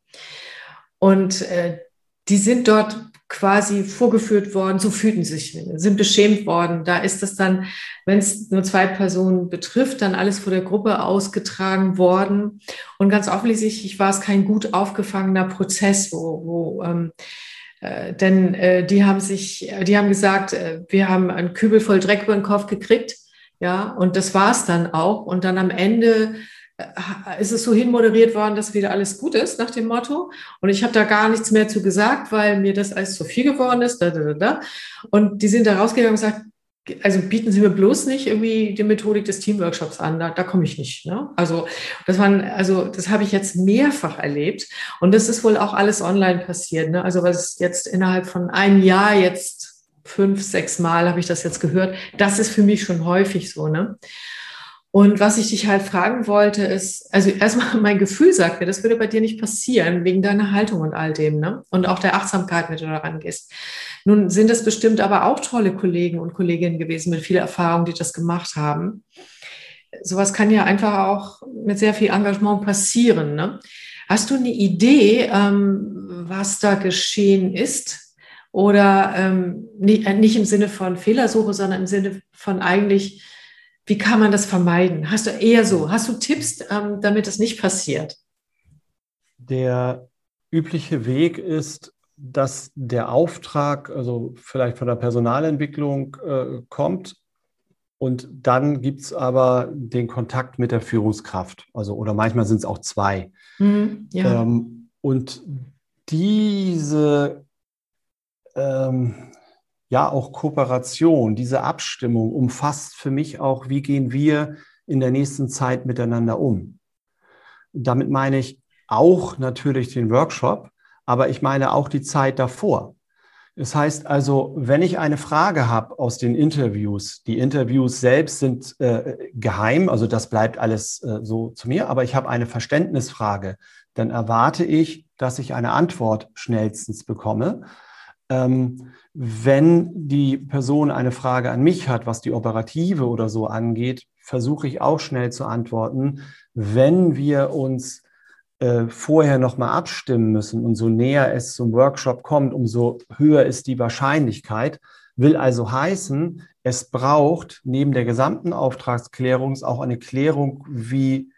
Speaker 1: Und äh, die sind dort quasi vorgeführt worden, so fühlten sich, sind beschämt worden. Da ist es dann, wenn es nur zwei Personen betrifft, dann alles vor der Gruppe ausgetragen worden. Und ganz offensichtlich war es kein gut aufgefangener Prozess, wo, wo ähm, äh, denn äh, die haben sich, die haben gesagt, äh, wir haben einen Kübel voll Dreck über den Kopf gekriegt, ja, und das war es dann auch. Und dann am Ende ist es so hinmoderiert worden, dass wieder alles gut ist nach dem Motto. Und ich habe da gar nichts mehr zu gesagt, weil mir das alles zu viel geworden ist. Da, da, da. Und die sind da rausgegangen und gesagt, also bieten Sie mir bloß nicht irgendwie die Methodik des Teamworkshops an, da, da komme ich nicht. Ne? Also das waren, also das habe ich jetzt mehrfach erlebt und das ist wohl auch alles online passiert. Ne? Also was jetzt innerhalb von einem Jahr jetzt fünf, sechs Mal habe ich das jetzt gehört. Das ist für mich schon häufig so. Ne? Und was ich dich halt fragen wollte, ist, also erstmal mein Gefühl sagt mir, das würde bei dir nicht passieren, wegen deiner Haltung und all dem, ne? Und auch der Achtsamkeit, mit der du da rangehst. Nun sind es bestimmt aber auch tolle Kollegen und Kolleginnen gewesen mit viel Erfahrung, die das gemacht haben. Sowas kann ja einfach auch mit sehr viel Engagement passieren. Ne? Hast du eine Idee, ähm, was da geschehen ist? Oder ähm, nicht, nicht im Sinne von Fehlersuche, sondern im Sinne von eigentlich, wie kann man das vermeiden? Hast du eher so, hast du Tipps, ähm, damit das nicht passiert?
Speaker 2: Der übliche Weg ist, dass der Auftrag, also vielleicht von der Personalentwicklung äh, kommt und dann gibt es aber den Kontakt mit der Führungskraft. Also, oder manchmal sind es auch zwei. Mhm, ja. ähm, und diese ähm, ja auch Kooperation, diese Abstimmung umfasst für mich auch, wie gehen wir in der nächsten Zeit miteinander um. Damit meine ich auch natürlich den Workshop, aber ich meine auch die Zeit davor. Das heißt also, wenn ich eine Frage habe aus den Interviews, die Interviews selbst sind äh, geheim, also das bleibt alles äh, so zu mir, aber ich habe eine Verständnisfrage, dann erwarte ich, dass ich eine Antwort schnellstens bekomme. Ähm, wenn die Person eine Frage an mich hat, was die Operative oder so angeht, versuche ich auch schnell zu antworten. Wenn wir uns äh, vorher nochmal abstimmen müssen und so näher es zum Workshop kommt, umso höher ist die Wahrscheinlichkeit. Will also heißen, es braucht neben der gesamten Auftragsklärung auch eine Klärung, wie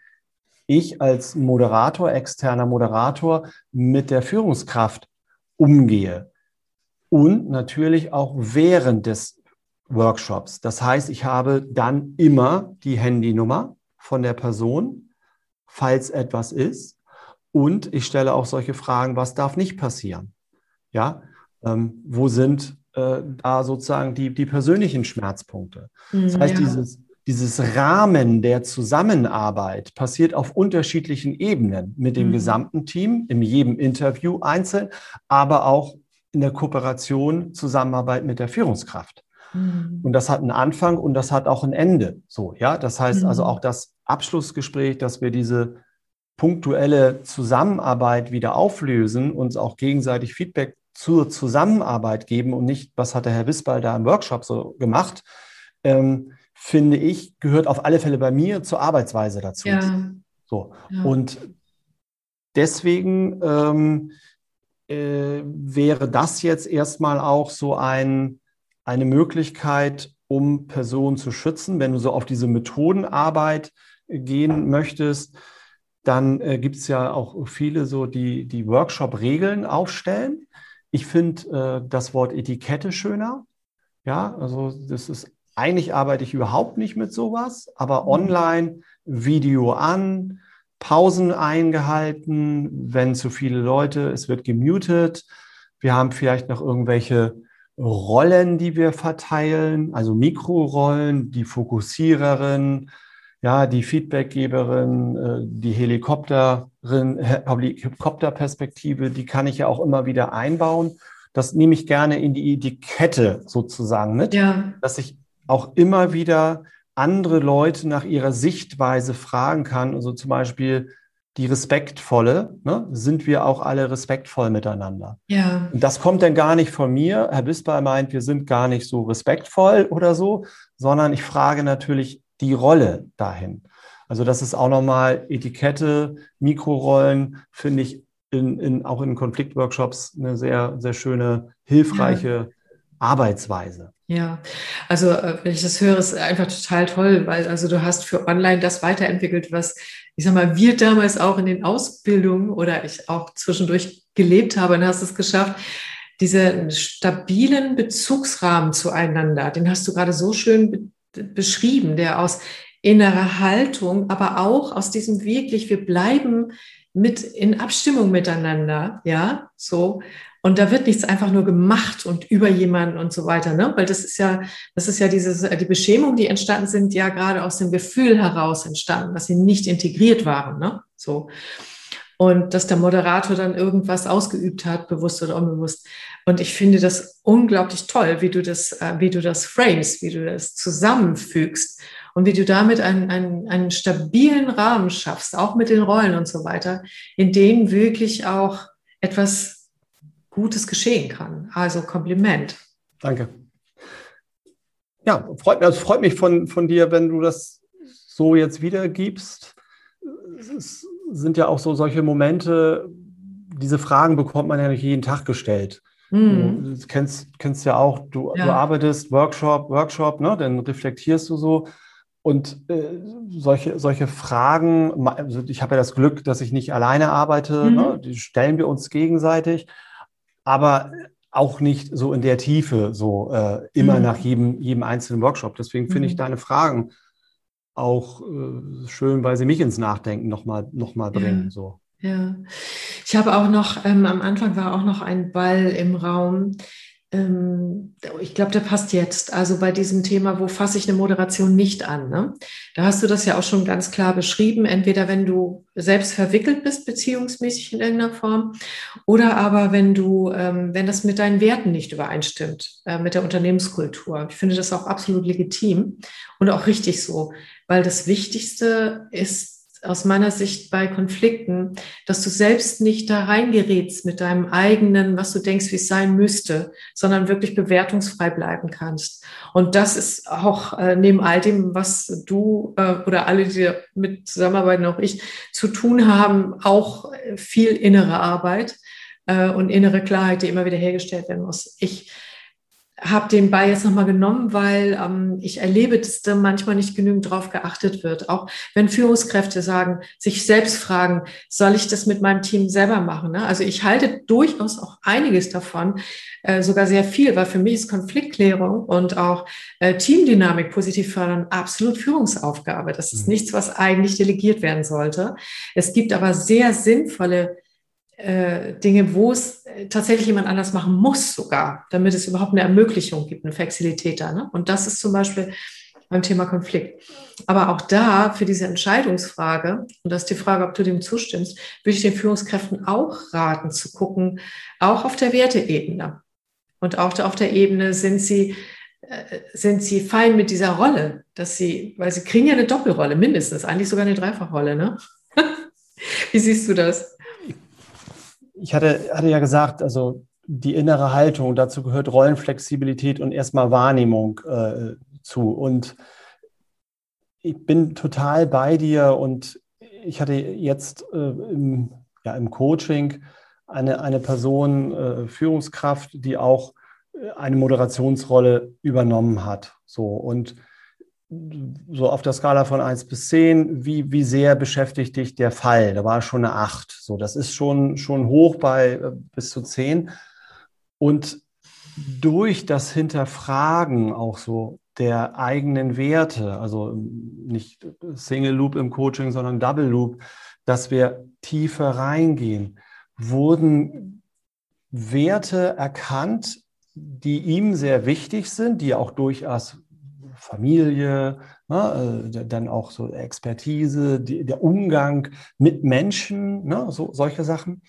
Speaker 2: ich als Moderator, externer Moderator mit der Führungskraft umgehe und natürlich auch während des Workshops. Das heißt, ich habe dann immer die Handynummer von der Person, falls etwas ist. Und ich stelle auch solche Fragen, was darf nicht passieren? Ja, ähm, wo sind äh, da sozusagen die, die persönlichen Schmerzpunkte? Das heißt, ja. dieses, dieses Rahmen der Zusammenarbeit passiert auf unterschiedlichen Ebenen mit dem mhm. gesamten Team, in jedem Interview einzeln, aber auch in der Kooperation, Zusammenarbeit mit der Führungskraft. Mhm. Und das hat einen Anfang und das hat auch ein Ende. So, ja, das heißt mhm. also auch das Abschlussgespräch, dass wir diese punktuelle Zusammenarbeit wieder auflösen, uns auch gegenseitig Feedback zur Zusammenarbeit geben und nicht, was hat der Herr Wisbal da im Workshop so gemacht, ähm, finde ich, gehört auf alle Fälle bei mir zur Arbeitsweise dazu. Ja. So. Ja. Und deswegen ähm, äh, wäre das jetzt erstmal auch so ein, eine Möglichkeit, um Personen zu schützen. Wenn du so auf diese Methodenarbeit gehen möchtest, dann äh, gibt es ja auch viele so, die die Workshop-Regeln aufstellen. Ich finde äh, das Wort Etikette schöner. Ja, also das ist, eigentlich arbeite ich überhaupt nicht mit sowas, aber mhm. online, Video an, Pausen eingehalten, wenn zu viele Leute, es wird gemutet. Wir haben vielleicht noch irgendwelche Rollen, die wir verteilen, also Mikrorollen, die Fokussiererin, ja, die Feedbackgeberin, äh, die Helikopterin, Helikopterperspektive, die kann ich ja auch immer wieder einbauen. Das nehme ich gerne in die Etikette sozusagen mit, ja. dass ich auch immer wieder andere Leute nach ihrer Sichtweise fragen kann. Also zum Beispiel die respektvolle, ne? sind wir auch alle respektvoll miteinander? Ja. Und das kommt dann gar nicht von mir. Herr Bisbal meint, wir sind gar nicht so respektvoll oder so, sondern ich frage natürlich, die Rolle dahin. Also das ist auch nochmal Etikette, Mikrorollen, finde ich in, in, auch in Konfliktworkshops eine sehr, sehr schöne, hilfreiche ja. Arbeitsweise.
Speaker 1: Ja, also äh, wenn ich das höre, ist einfach total toll, weil also du hast für online das weiterentwickelt, was ich sag mal, wir damals auch in den Ausbildungen oder ich auch zwischendurch gelebt habe und hast es geschafft, diesen stabilen Bezugsrahmen zueinander, den hast du gerade so schön beschrieben, der aus innerer Haltung, aber auch aus diesem wirklich, wir bleiben mit in Abstimmung miteinander, ja, so. Und da wird nichts einfach nur gemacht und über jemanden und so weiter, ne? Weil das ist ja, das ist ja diese, die Beschämung, die entstanden sind, ja gerade aus dem Gefühl heraus entstanden, dass sie nicht integriert waren, ne? So. Und dass der Moderator dann irgendwas ausgeübt hat, bewusst oder unbewusst. Und ich finde das unglaublich toll, wie du das, äh, wie du das frames, wie du das zusammenfügst und wie du damit einen, einen, einen stabilen Rahmen schaffst, auch mit den Rollen und so weiter, in dem wirklich auch etwas Gutes geschehen kann. Also Kompliment.
Speaker 2: Danke. Ja, freut, also freut mich von, von dir, wenn du das so jetzt wiedergibst. Es sind ja auch so solche Momente, diese Fragen bekommt man ja nicht jeden Tag gestellt. Mhm. Du kennst, kennst ja auch, du, ja. du arbeitest, Workshop, Workshop, ne? dann reflektierst du so. Und äh, solche, solche Fragen, also ich habe ja das Glück, dass ich nicht alleine arbeite, mhm. ne? die stellen wir uns gegenseitig, aber auch nicht so in der Tiefe, so äh, immer mhm. nach jedem, jedem einzelnen Workshop. Deswegen finde ich mhm. deine Fragen auch äh, schön, weil sie mich ins Nachdenken nochmal noch mal bringen. Ja. So.
Speaker 1: Ja, ich habe auch noch, ähm, am Anfang war auch noch ein Ball im Raum. Ähm, ich glaube, der passt jetzt. Also bei diesem Thema, wo fasse ich eine Moderation nicht an? Ne? Da hast du das ja auch schon ganz klar beschrieben. Entweder wenn du selbst verwickelt bist, beziehungsmäßig in irgendeiner Form, oder aber wenn du, ähm, wenn das mit deinen Werten nicht übereinstimmt, äh, mit der Unternehmenskultur. Ich finde das auch absolut legitim und auch richtig so, weil das Wichtigste ist, aus meiner Sicht bei Konflikten, dass du selbst nicht da reingerätst mit deinem eigenen, was du denkst, wie es sein müsste, sondern wirklich bewertungsfrei bleiben kannst. Und das ist auch äh, neben all dem, was du äh, oder alle, die mit zusammenarbeiten, auch ich, zu tun haben, auch viel innere Arbeit äh, und innere Klarheit, die immer wieder hergestellt werden muss. Ich habe den Ball jetzt nochmal genommen, weil ähm, ich erlebe, dass da manchmal nicht genügend drauf geachtet wird. Auch wenn Führungskräfte sagen, sich selbst fragen, soll ich das mit meinem Team selber machen? Ne? Also ich halte durchaus auch einiges davon, äh, sogar sehr viel, weil für mich ist Konfliktklärung und auch äh, Teamdynamik positiv fördern absolut Führungsaufgabe. Das ist mhm. nichts, was eigentlich delegiert werden sollte. Es gibt aber sehr sinnvolle äh, Dinge, wo es äh, tatsächlich jemand anders machen muss sogar, damit es überhaupt eine Ermöglichung gibt, einen Facilitator. Ne? Und das ist zum Beispiel beim Thema Konflikt. Aber auch da für diese Entscheidungsfrage, und das ist die Frage, ob du dem zustimmst, würde ich den Führungskräften auch raten zu gucken, auch auf der Werteebene. Und auch auf der Ebene sind sie, äh, sind sie fein mit dieser Rolle, dass sie, weil sie kriegen ja eine Doppelrolle, mindestens, eigentlich sogar eine Dreifachrolle, ne? Wie siehst du das?
Speaker 2: Ich hatte, hatte ja gesagt, also die innere Haltung, dazu gehört Rollenflexibilität und erstmal Wahrnehmung äh, zu. Und ich bin total bei dir und ich hatte jetzt äh, im, ja, im Coaching eine, eine Person, äh, Führungskraft, die auch eine Moderationsrolle übernommen hat. So und so auf der Skala von 1 bis 10, wie, wie sehr beschäftigt dich der Fall? Da war schon eine 8. So, das ist schon, schon hoch bei äh, bis zu 10. Und durch das Hinterfragen auch so der eigenen Werte, also nicht Single Loop im Coaching, sondern Double Loop, dass wir tiefer reingehen, wurden Werte erkannt, die ihm sehr wichtig sind, die auch durchaus Familie, ne, äh, dann auch so Expertise, die, der Umgang mit Menschen, ne, so, solche Sachen.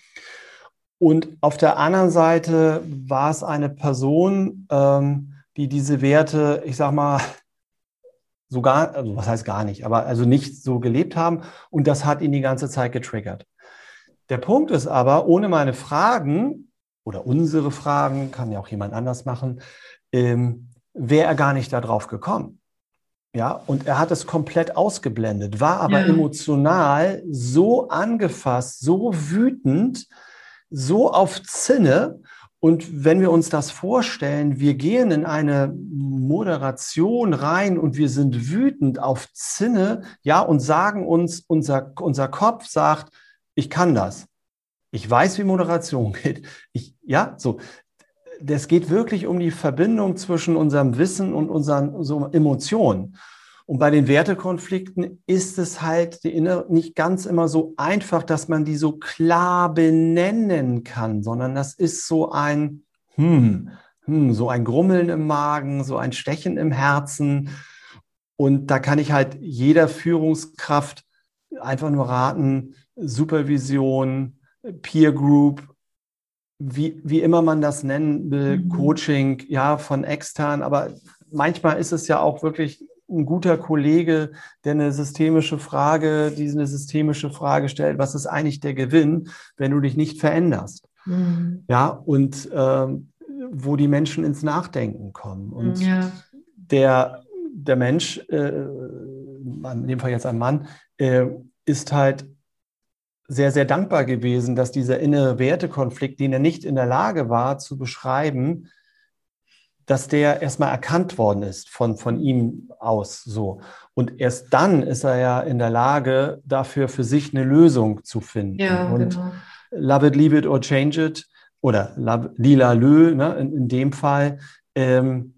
Speaker 2: Und auf der anderen Seite war es eine Person, ähm, die diese Werte, ich sag mal, sogar, also was heißt gar nicht, aber also nicht so gelebt haben. Und das hat ihn die ganze Zeit getriggert. Der Punkt ist aber, ohne meine Fragen oder unsere Fragen, kann ja auch jemand anders machen, ähm, wäre er gar nicht darauf gekommen. Ja, und er hat es komplett ausgeblendet, war aber ja. emotional so angefasst, so wütend, so auf Zinne. Und wenn wir uns das vorstellen, wir gehen in eine Moderation rein und wir sind wütend auf Zinne, ja, und sagen uns, unser, unser Kopf sagt, ich kann das. Ich weiß, wie Moderation geht. Ich, ja, so das geht wirklich um die Verbindung zwischen unserem Wissen und unseren, unseren Emotionen. Und bei den Wertekonflikten ist es halt nicht ganz immer so einfach, dass man die so klar benennen kann, sondern das ist so ein, hm, hm, so ein Grummeln im Magen, so ein Stechen im Herzen. Und da kann ich halt jeder Führungskraft einfach nur raten, Supervision, Peer Group, wie, wie immer man das nennen will, mhm. Coaching, ja, von extern, aber manchmal ist es ja auch wirklich ein guter Kollege, der eine systemische Frage, die eine systemische Frage stellt, was ist eigentlich der Gewinn, wenn du dich nicht veränderst? Mhm. Ja, und äh, wo die Menschen ins Nachdenken kommen. Und ja. der, der Mensch, äh, in dem Fall jetzt ein Mann, äh, ist halt sehr, sehr dankbar gewesen, dass dieser innere Wertekonflikt, den er nicht in der Lage war zu beschreiben, dass der erstmal erkannt worden ist von, von ihm aus so. Und erst dann ist er ja in der Lage, dafür für sich eine Lösung zu finden. Ja, und genau. Love it, leave it or change it oder Lila Lö ne, in, in dem Fall. Ähm,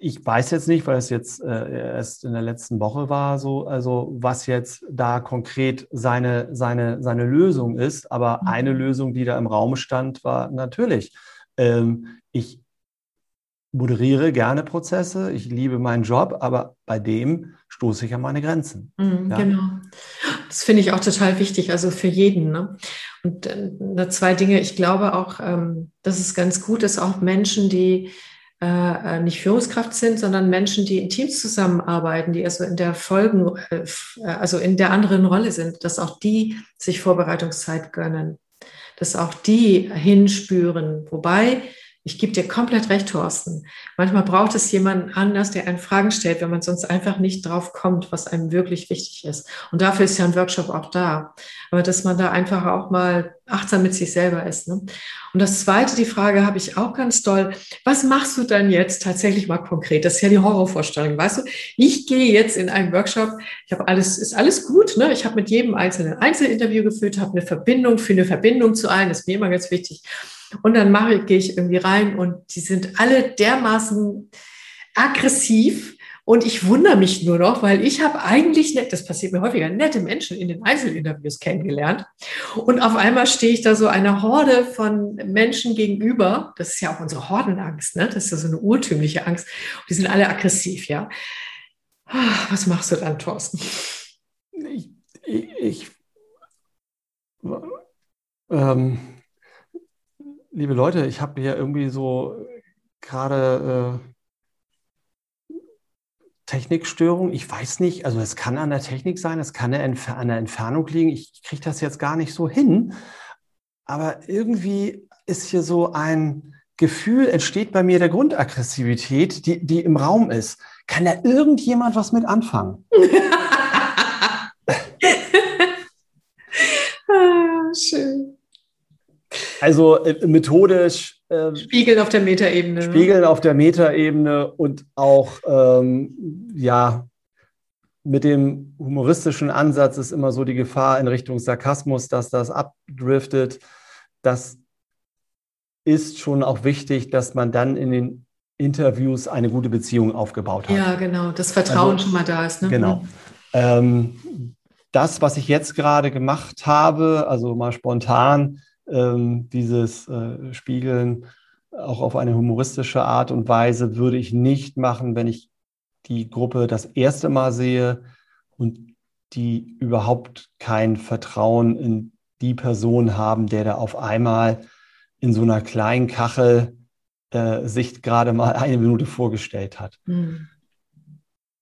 Speaker 2: ich weiß jetzt nicht, weil es jetzt äh, erst in der letzten Woche war, so, also was jetzt da konkret seine, seine, seine Lösung ist. Aber mhm. eine Lösung, die da im Raum stand, war natürlich, ähm, ich moderiere gerne Prozesse, ich liebe meinen Job, aber bei dem stoße ich an meine Grenzen.
Speaker 1: Mhm, ja? Genau. Das finde ich auch total wichtig, also für jeden. Ne? Und äh, zwei Dinge, ich glaube auch, ähm, dass es ganz gut ist, auch Menschen, die äh, äh, nicht Führungskraft sind, sondern Menschen, die in Teams zusammenarbeiten, die also in der Folgen, äh, also in der anderen Rolle sind, dass auch die sich Vorbereitungszeit gönnen, dass auch die hinspüren. Wobei ich gebe dir komplett recht, Thorsten. Manchmal braucht es jemanden anders, der einen Fragen stellt, wenn man sonst einfach nicht drauf kommt, was einem wirklich wichtig ist. Und dafür ist ja ein Workshop auch da. Aber dass man da einfach auch mal achtsam mit sich selber ist. Ne? Und das Zweite, die Frage habe ich auch ganz doll. Was machst du dann jetzt tatsächlich mal konkret? Das ist ja die Horrorvorstellung. Weißt du, ich gehe jetzt in einen Workshop. Ich habe alles, ist alles gut. Ne? Ich habe mit jedem einzelnen Einzelinterview geführt, habe eine Verbindung, für eine Verbindung zu allen. Das ist mir immer ganz wichtig. Und dann mache, gehe ich irgendwie rein und die sind alle dermaßen aggressiv. Und ich wundere mich nur noch, weil ich habe eigentlich, nett, das passiert mir häufiger, nette Menschen in den Einzelinterviews kennengelernt. Und auf einmal stehe ich da so einer Horde von Menschen gegenüber. Das ist ja auch unsere Hordenangst, ne? Das ist ja so eine urtümliche Angst. Und die sind alle aggressiv, ja. Ah, was machst du dann, Thorsten?
Speaker 2: Ich, ich, ich ähm, liebe Leute, ich habe hier irgendwie so gerade äh, Technikstörung. Ich weiß nicht, also es kann an der Technik sein, es kann an der Entfernung liegen. Ich kriege das jetzt gar nicht so hin. Aber irgendwie ist hier so ein Gefühl, entsteht bei mir der Grundaggressivität, die, die im Raum ist. Kann da irgendjemand was mit anfangen?
Speaker 1: ah, schön.
Speaker 2: Also äh, methodisch.
Speaker 1: Äh, Spiegeln auf der Metaebene.
Speaker 2: Ne? Spiegeln auf der Metaebene und auch, ähm, ja, mit dem humoristischen Ansatz ist immer so die Gefahr in Richtung Sarkasmus, dass das abdriftet. Das ist schon auch wichtig, dass man dann in den Interviews eine gute Beziehung aufgebaut hat.
Speaker 1: Ja, genau, das Vertrauen also, schon mal da ist. Ne?
Speaker 2: Genau. Mhm. Ähm, das, was ich jetzt gerade gemacht habe, also mal spontan, dieses äh, Spiegeln auch auf eine humoristische Art und Weise, würde ich nicht machen, wenn ich die Gruppe das erste Mal sehe und die überhaupt kein Vertrauen in die Person haben, der da auf einmal in so einer kleinen Kachel äh, sich gerade mal eine Minute vorgestellt hat. Hm.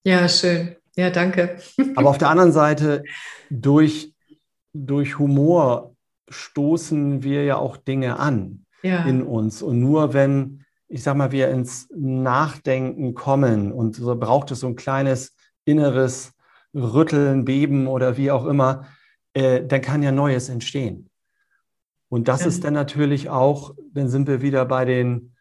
Speaker 1: Ja, schön. Ja, danke.
Speaker 2: Aber auf der anderen Seite, durch, durch Humor stoßen wir ja auch Dinge an ja. in uns. Und nur wenn, ich sag mal, wir ins Nachdenken kommen und so braucht es so ein kleines inneres Rütteln, Beben oder wie auch immer, äh, dann kann ja Neues entstehen. Und das ja. ist dann natürlich auch, dann sind wir wieder bei den,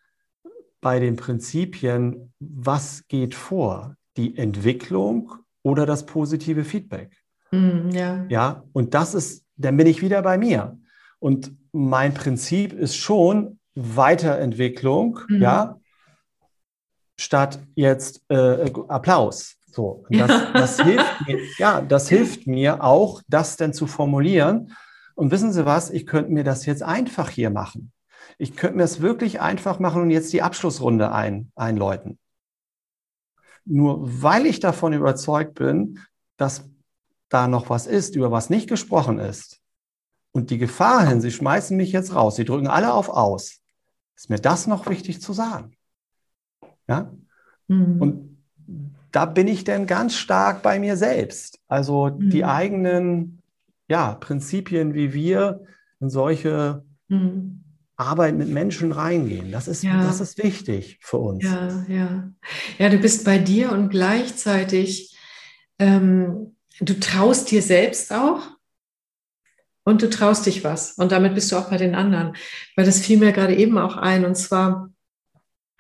Speaker 2: bei den Prinzipien, was geht vor? Die Entwicklung oder das positive Feedback? Mm, ja. ja, und das ist, dann bin ich wieder bei mir. Und mein Prinzip ist schon Weiterentwicklung, mhm. ja, statt jetzt äh, Applaus. So, das, das hilft mir, ja, das hilft mir auch, das denn zu formulieren. Und wissen Sie was? Ich könnte mir das jetzt einfach hier machen. Ich könnte mir es wirklich einfach machen und jetzt die Abschlussrunde ein, einläuten. Nur weil ich davon überzeugt bin, dass da noch was ist, über was nicht gesprochen ist. Und die Gefahr hin, sie schmeißen mich jetzt raus, sie drücken alle auf aus. Ist mir das noch wichtig zu sagen? Ja? Mhm. Und da bin ich dann ganz stark bei mir selbst. Also mhm. die eigenen ja, Prinzipien, wie wir in solche mhm. Arbeit mit Menschen reingehen. Das ist, ja. das ist wichtig für uns.
Speaker 1: Ja, ja. Ja, du bist bei dir und gleichzeitig, ähm, du traust dir selbst auch und du traust dich was. Und damit bist du auch bei den anderen. Weil das fiel mir gerade eben auch ein. Und zwar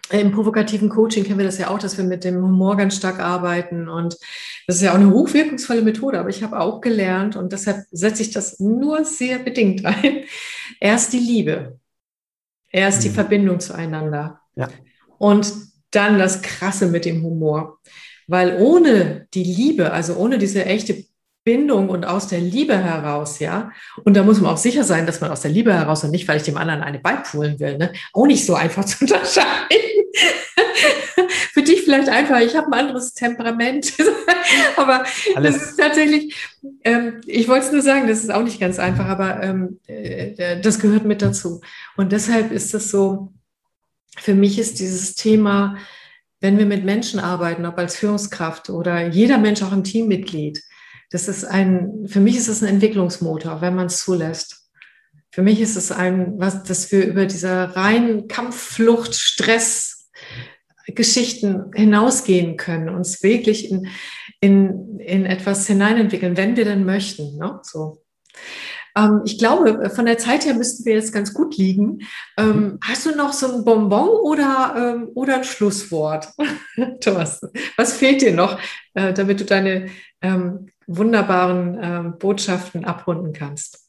Speaker 1: im provokativen Coaching kennen wir das ja auch, dass wir mit dem Humor ganz stark arbeiten. Und das ist ja auch eine hochwirkungsvolle Methode. Aber ich habe auch gelernt, und deshalb setze ich das nur sehr bedingt ein, erst die Liebe. Erst die mhm. Verbindung zueinander. Ja. Und dann das Krasse mit dem Humor. Weil ohne die Liebe, also ohne diese echte Bindung und aus der Liebe heraus, ja. Und da muss man auch sicher sein, dass man aus der Liebe heraus und nicht, weil ich dem anderen eine beipulen will, ne? auch nicht so einfach zu unterscheiden. Für dich vielleicht einfach, ich habe ein anderes Temperament. aber Alles. das ist tatsächlich, ähm, ich wollte es nur sagen, das ist auch nicht ganz einfach, aber ähm, äh, das gehört mit dazu. Und deshalb ist das so, für mich ist dieses Thema, wenn wir mit Menschen arbeiten, ob als Führungskraft oder jeder Mensch auch im Teammitglied, das ist ein, für mich ist es ein Entwicklungsmotor, wenn man es zulässt. Für mich ist es ein, was, dass wir über diese reinen Kampfflucht, Stress, Geschichten hinausgehen können, uns wirklich in, in, in etwas hineinentwickeln, wenn wir denn möchten. Ne? So. Ähm, ich glaube, von der Zeit her müssten wir jetzt ganz gut liegen. Ähm, mhm. hast du noch so ein Bonbon oder, ähm, oder ein Schlusswort, Thorsten? Was fehlt dir noch, äh, damit du deine ähm, wunderbaren äh, Botschaften abrunden kannst?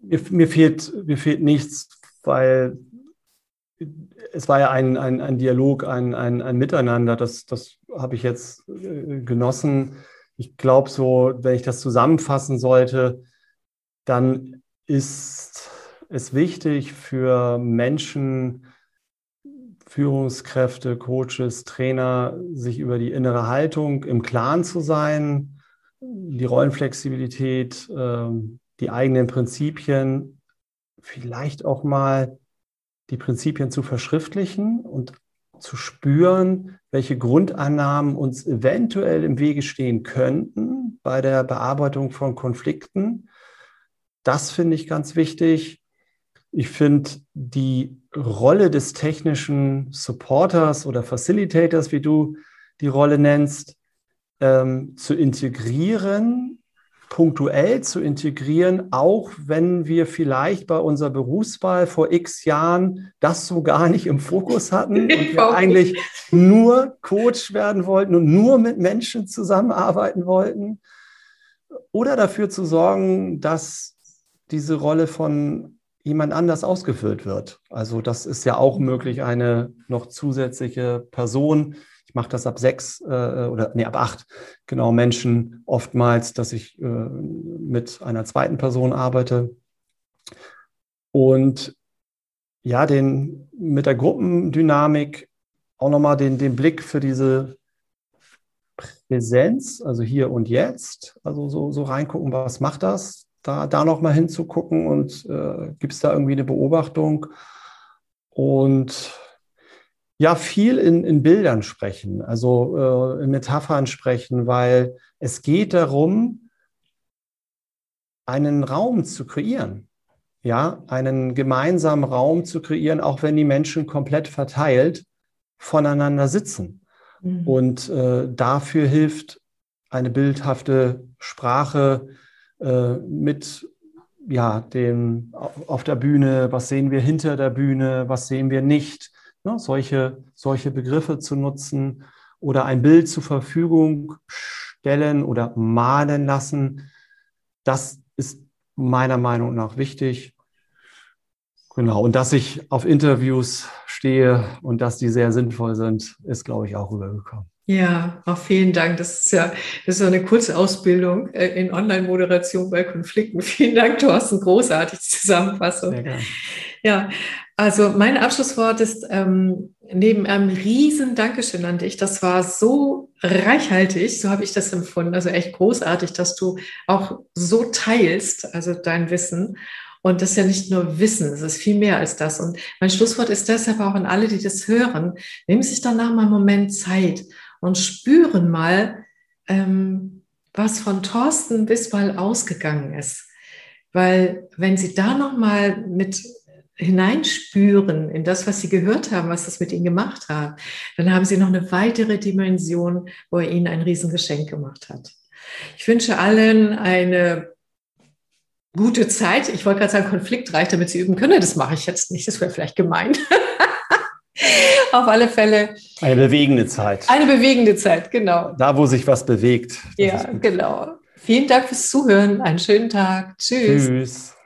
Speaker 2: Mir, mir, fehlt, mir fehlt nichts, weil es war ja ein, ein, ein Dialog, ein, ein, ein Miteinander, das, das habe ich jetzt äh, genossen. Ich glaube, so, wenn ich das zusammenfassen sollte, dann ist es wichtig für Menschen, Führungskräfte, Coaches, Trainer, sich über die innere Haltung im Klaren zu sein, die Rollenflexibilität, ähm, die eigenen Prinzipien, vielleicht auch mal die Prinzipien zu verschriftlichen und zu spüren, welche Grundannahmen uns eventuell im Wege stehen könnten bei der Bearbeitung von Konflikten. Das finde ich ganz wichtig. Ich finde die Rolle des technischen Supporters oder Facilitators, wie du die Rolle nennst, ähm, zu integrieren punktuell zu integrieren, auch wenn wir vielleicht bei unserer Berufswahl vor x Jahren das so gar nicht im Fokus hatten und wir eigentlich nur Coach werden wollten und nur mit Menschen zusammenarbeiten wollten. Oder dafür zu sorgen, dass diese Rolle von jemand anders ausgefüllt wird. Also das ist ja auch möglich, eine noch zusätzliche Person ich mache das ab sechs äh, oder nee, ab acht, genau, Menschen oftmals, dass ich äh, mit einer zweiten Person arbeite. Und ja, den, mit der Gruppendynamik auch nochmal den, den Blick für diese Präsenz, also hier und jetzt, also so, so reingucken, was macht das? Da, da nochmal hinzugucken und äh, gibt es da irgendwie eine Beobachtung? Und ja, viel in, in Bildern sprechen, also äh, in Metaphern sprechen, weil es geht darum, einen Raum zu kreieren. Ja, einen gemeinsamen Raum zu kreieren, auch wenn die Menschen komplett verteilt voneinander sitzen. Mhm. Und äh, dafür hilft eine bildhafte Sprache äh, mit ja, dem auf der Bühne, was sehen wir hinter der Bühne, was sehen wir nicht, ne, solche, solche Begriffe zu nutzen oder ein Bild zur Verfügung stellen oder malen lassen. Das ist meiner Meinung nach wichtig. Genau. Und dass ich auf Interviews stehe und dass die sehr sinnvoll sind, ist, glaube ich, auch rübergekommen.
Speaker 1: Ja, auch vielen Dank. Das ist ja, das ist eine Kurzausbildung äh, in Online-Moderation bei Konflikten. Vielen Dank, Thorsten. Großartig Zusammenfassung. Sehr gerne. Ja, also mein Abschlusswort ist ähm, neben einem riesen Dankeschön an dich. Das war so reichhaltig, so habe ich das empfunden. Also echt großartig, dass du auch so teilst, also dein Wissen. Und das ist ja nicht nur Wissen, es ist viel mehr als das. Und mein Schlusswort ist deshalb auch an alle, die das hören, nehmen sich danach mal einen Moment Zeit und spüren mal, ähm, was von Thorsten Bisbal ausgegangen ist. Weil wenn Sie da nochmal mit hineinspüren in das, was Sie gehört haben, was das mit Ihnen gemacht hat, dann haben Sie noch eine weitere Dimension, wo er Ihnen ein Riesengeschenk gemacht hat. Ich wünsche allen eine gute Zeit. Ich wollte gerade sagen, konfliktreich, damit Sie üben können. Das mache ich jetzt nicht. Das wäre vielleicht gemein. Auf alle Fälle.
Speaker 2: Eine bewegende Zeit.
Speaker 1: Eine bewegende Zeit, genau.
Speaker 2: Da, wo sich was bewegt.
Speaker 1: Ja, genau. Vielen Dank fürs Zuhören. Einen schönen Tag. Tschüss. Tschüss.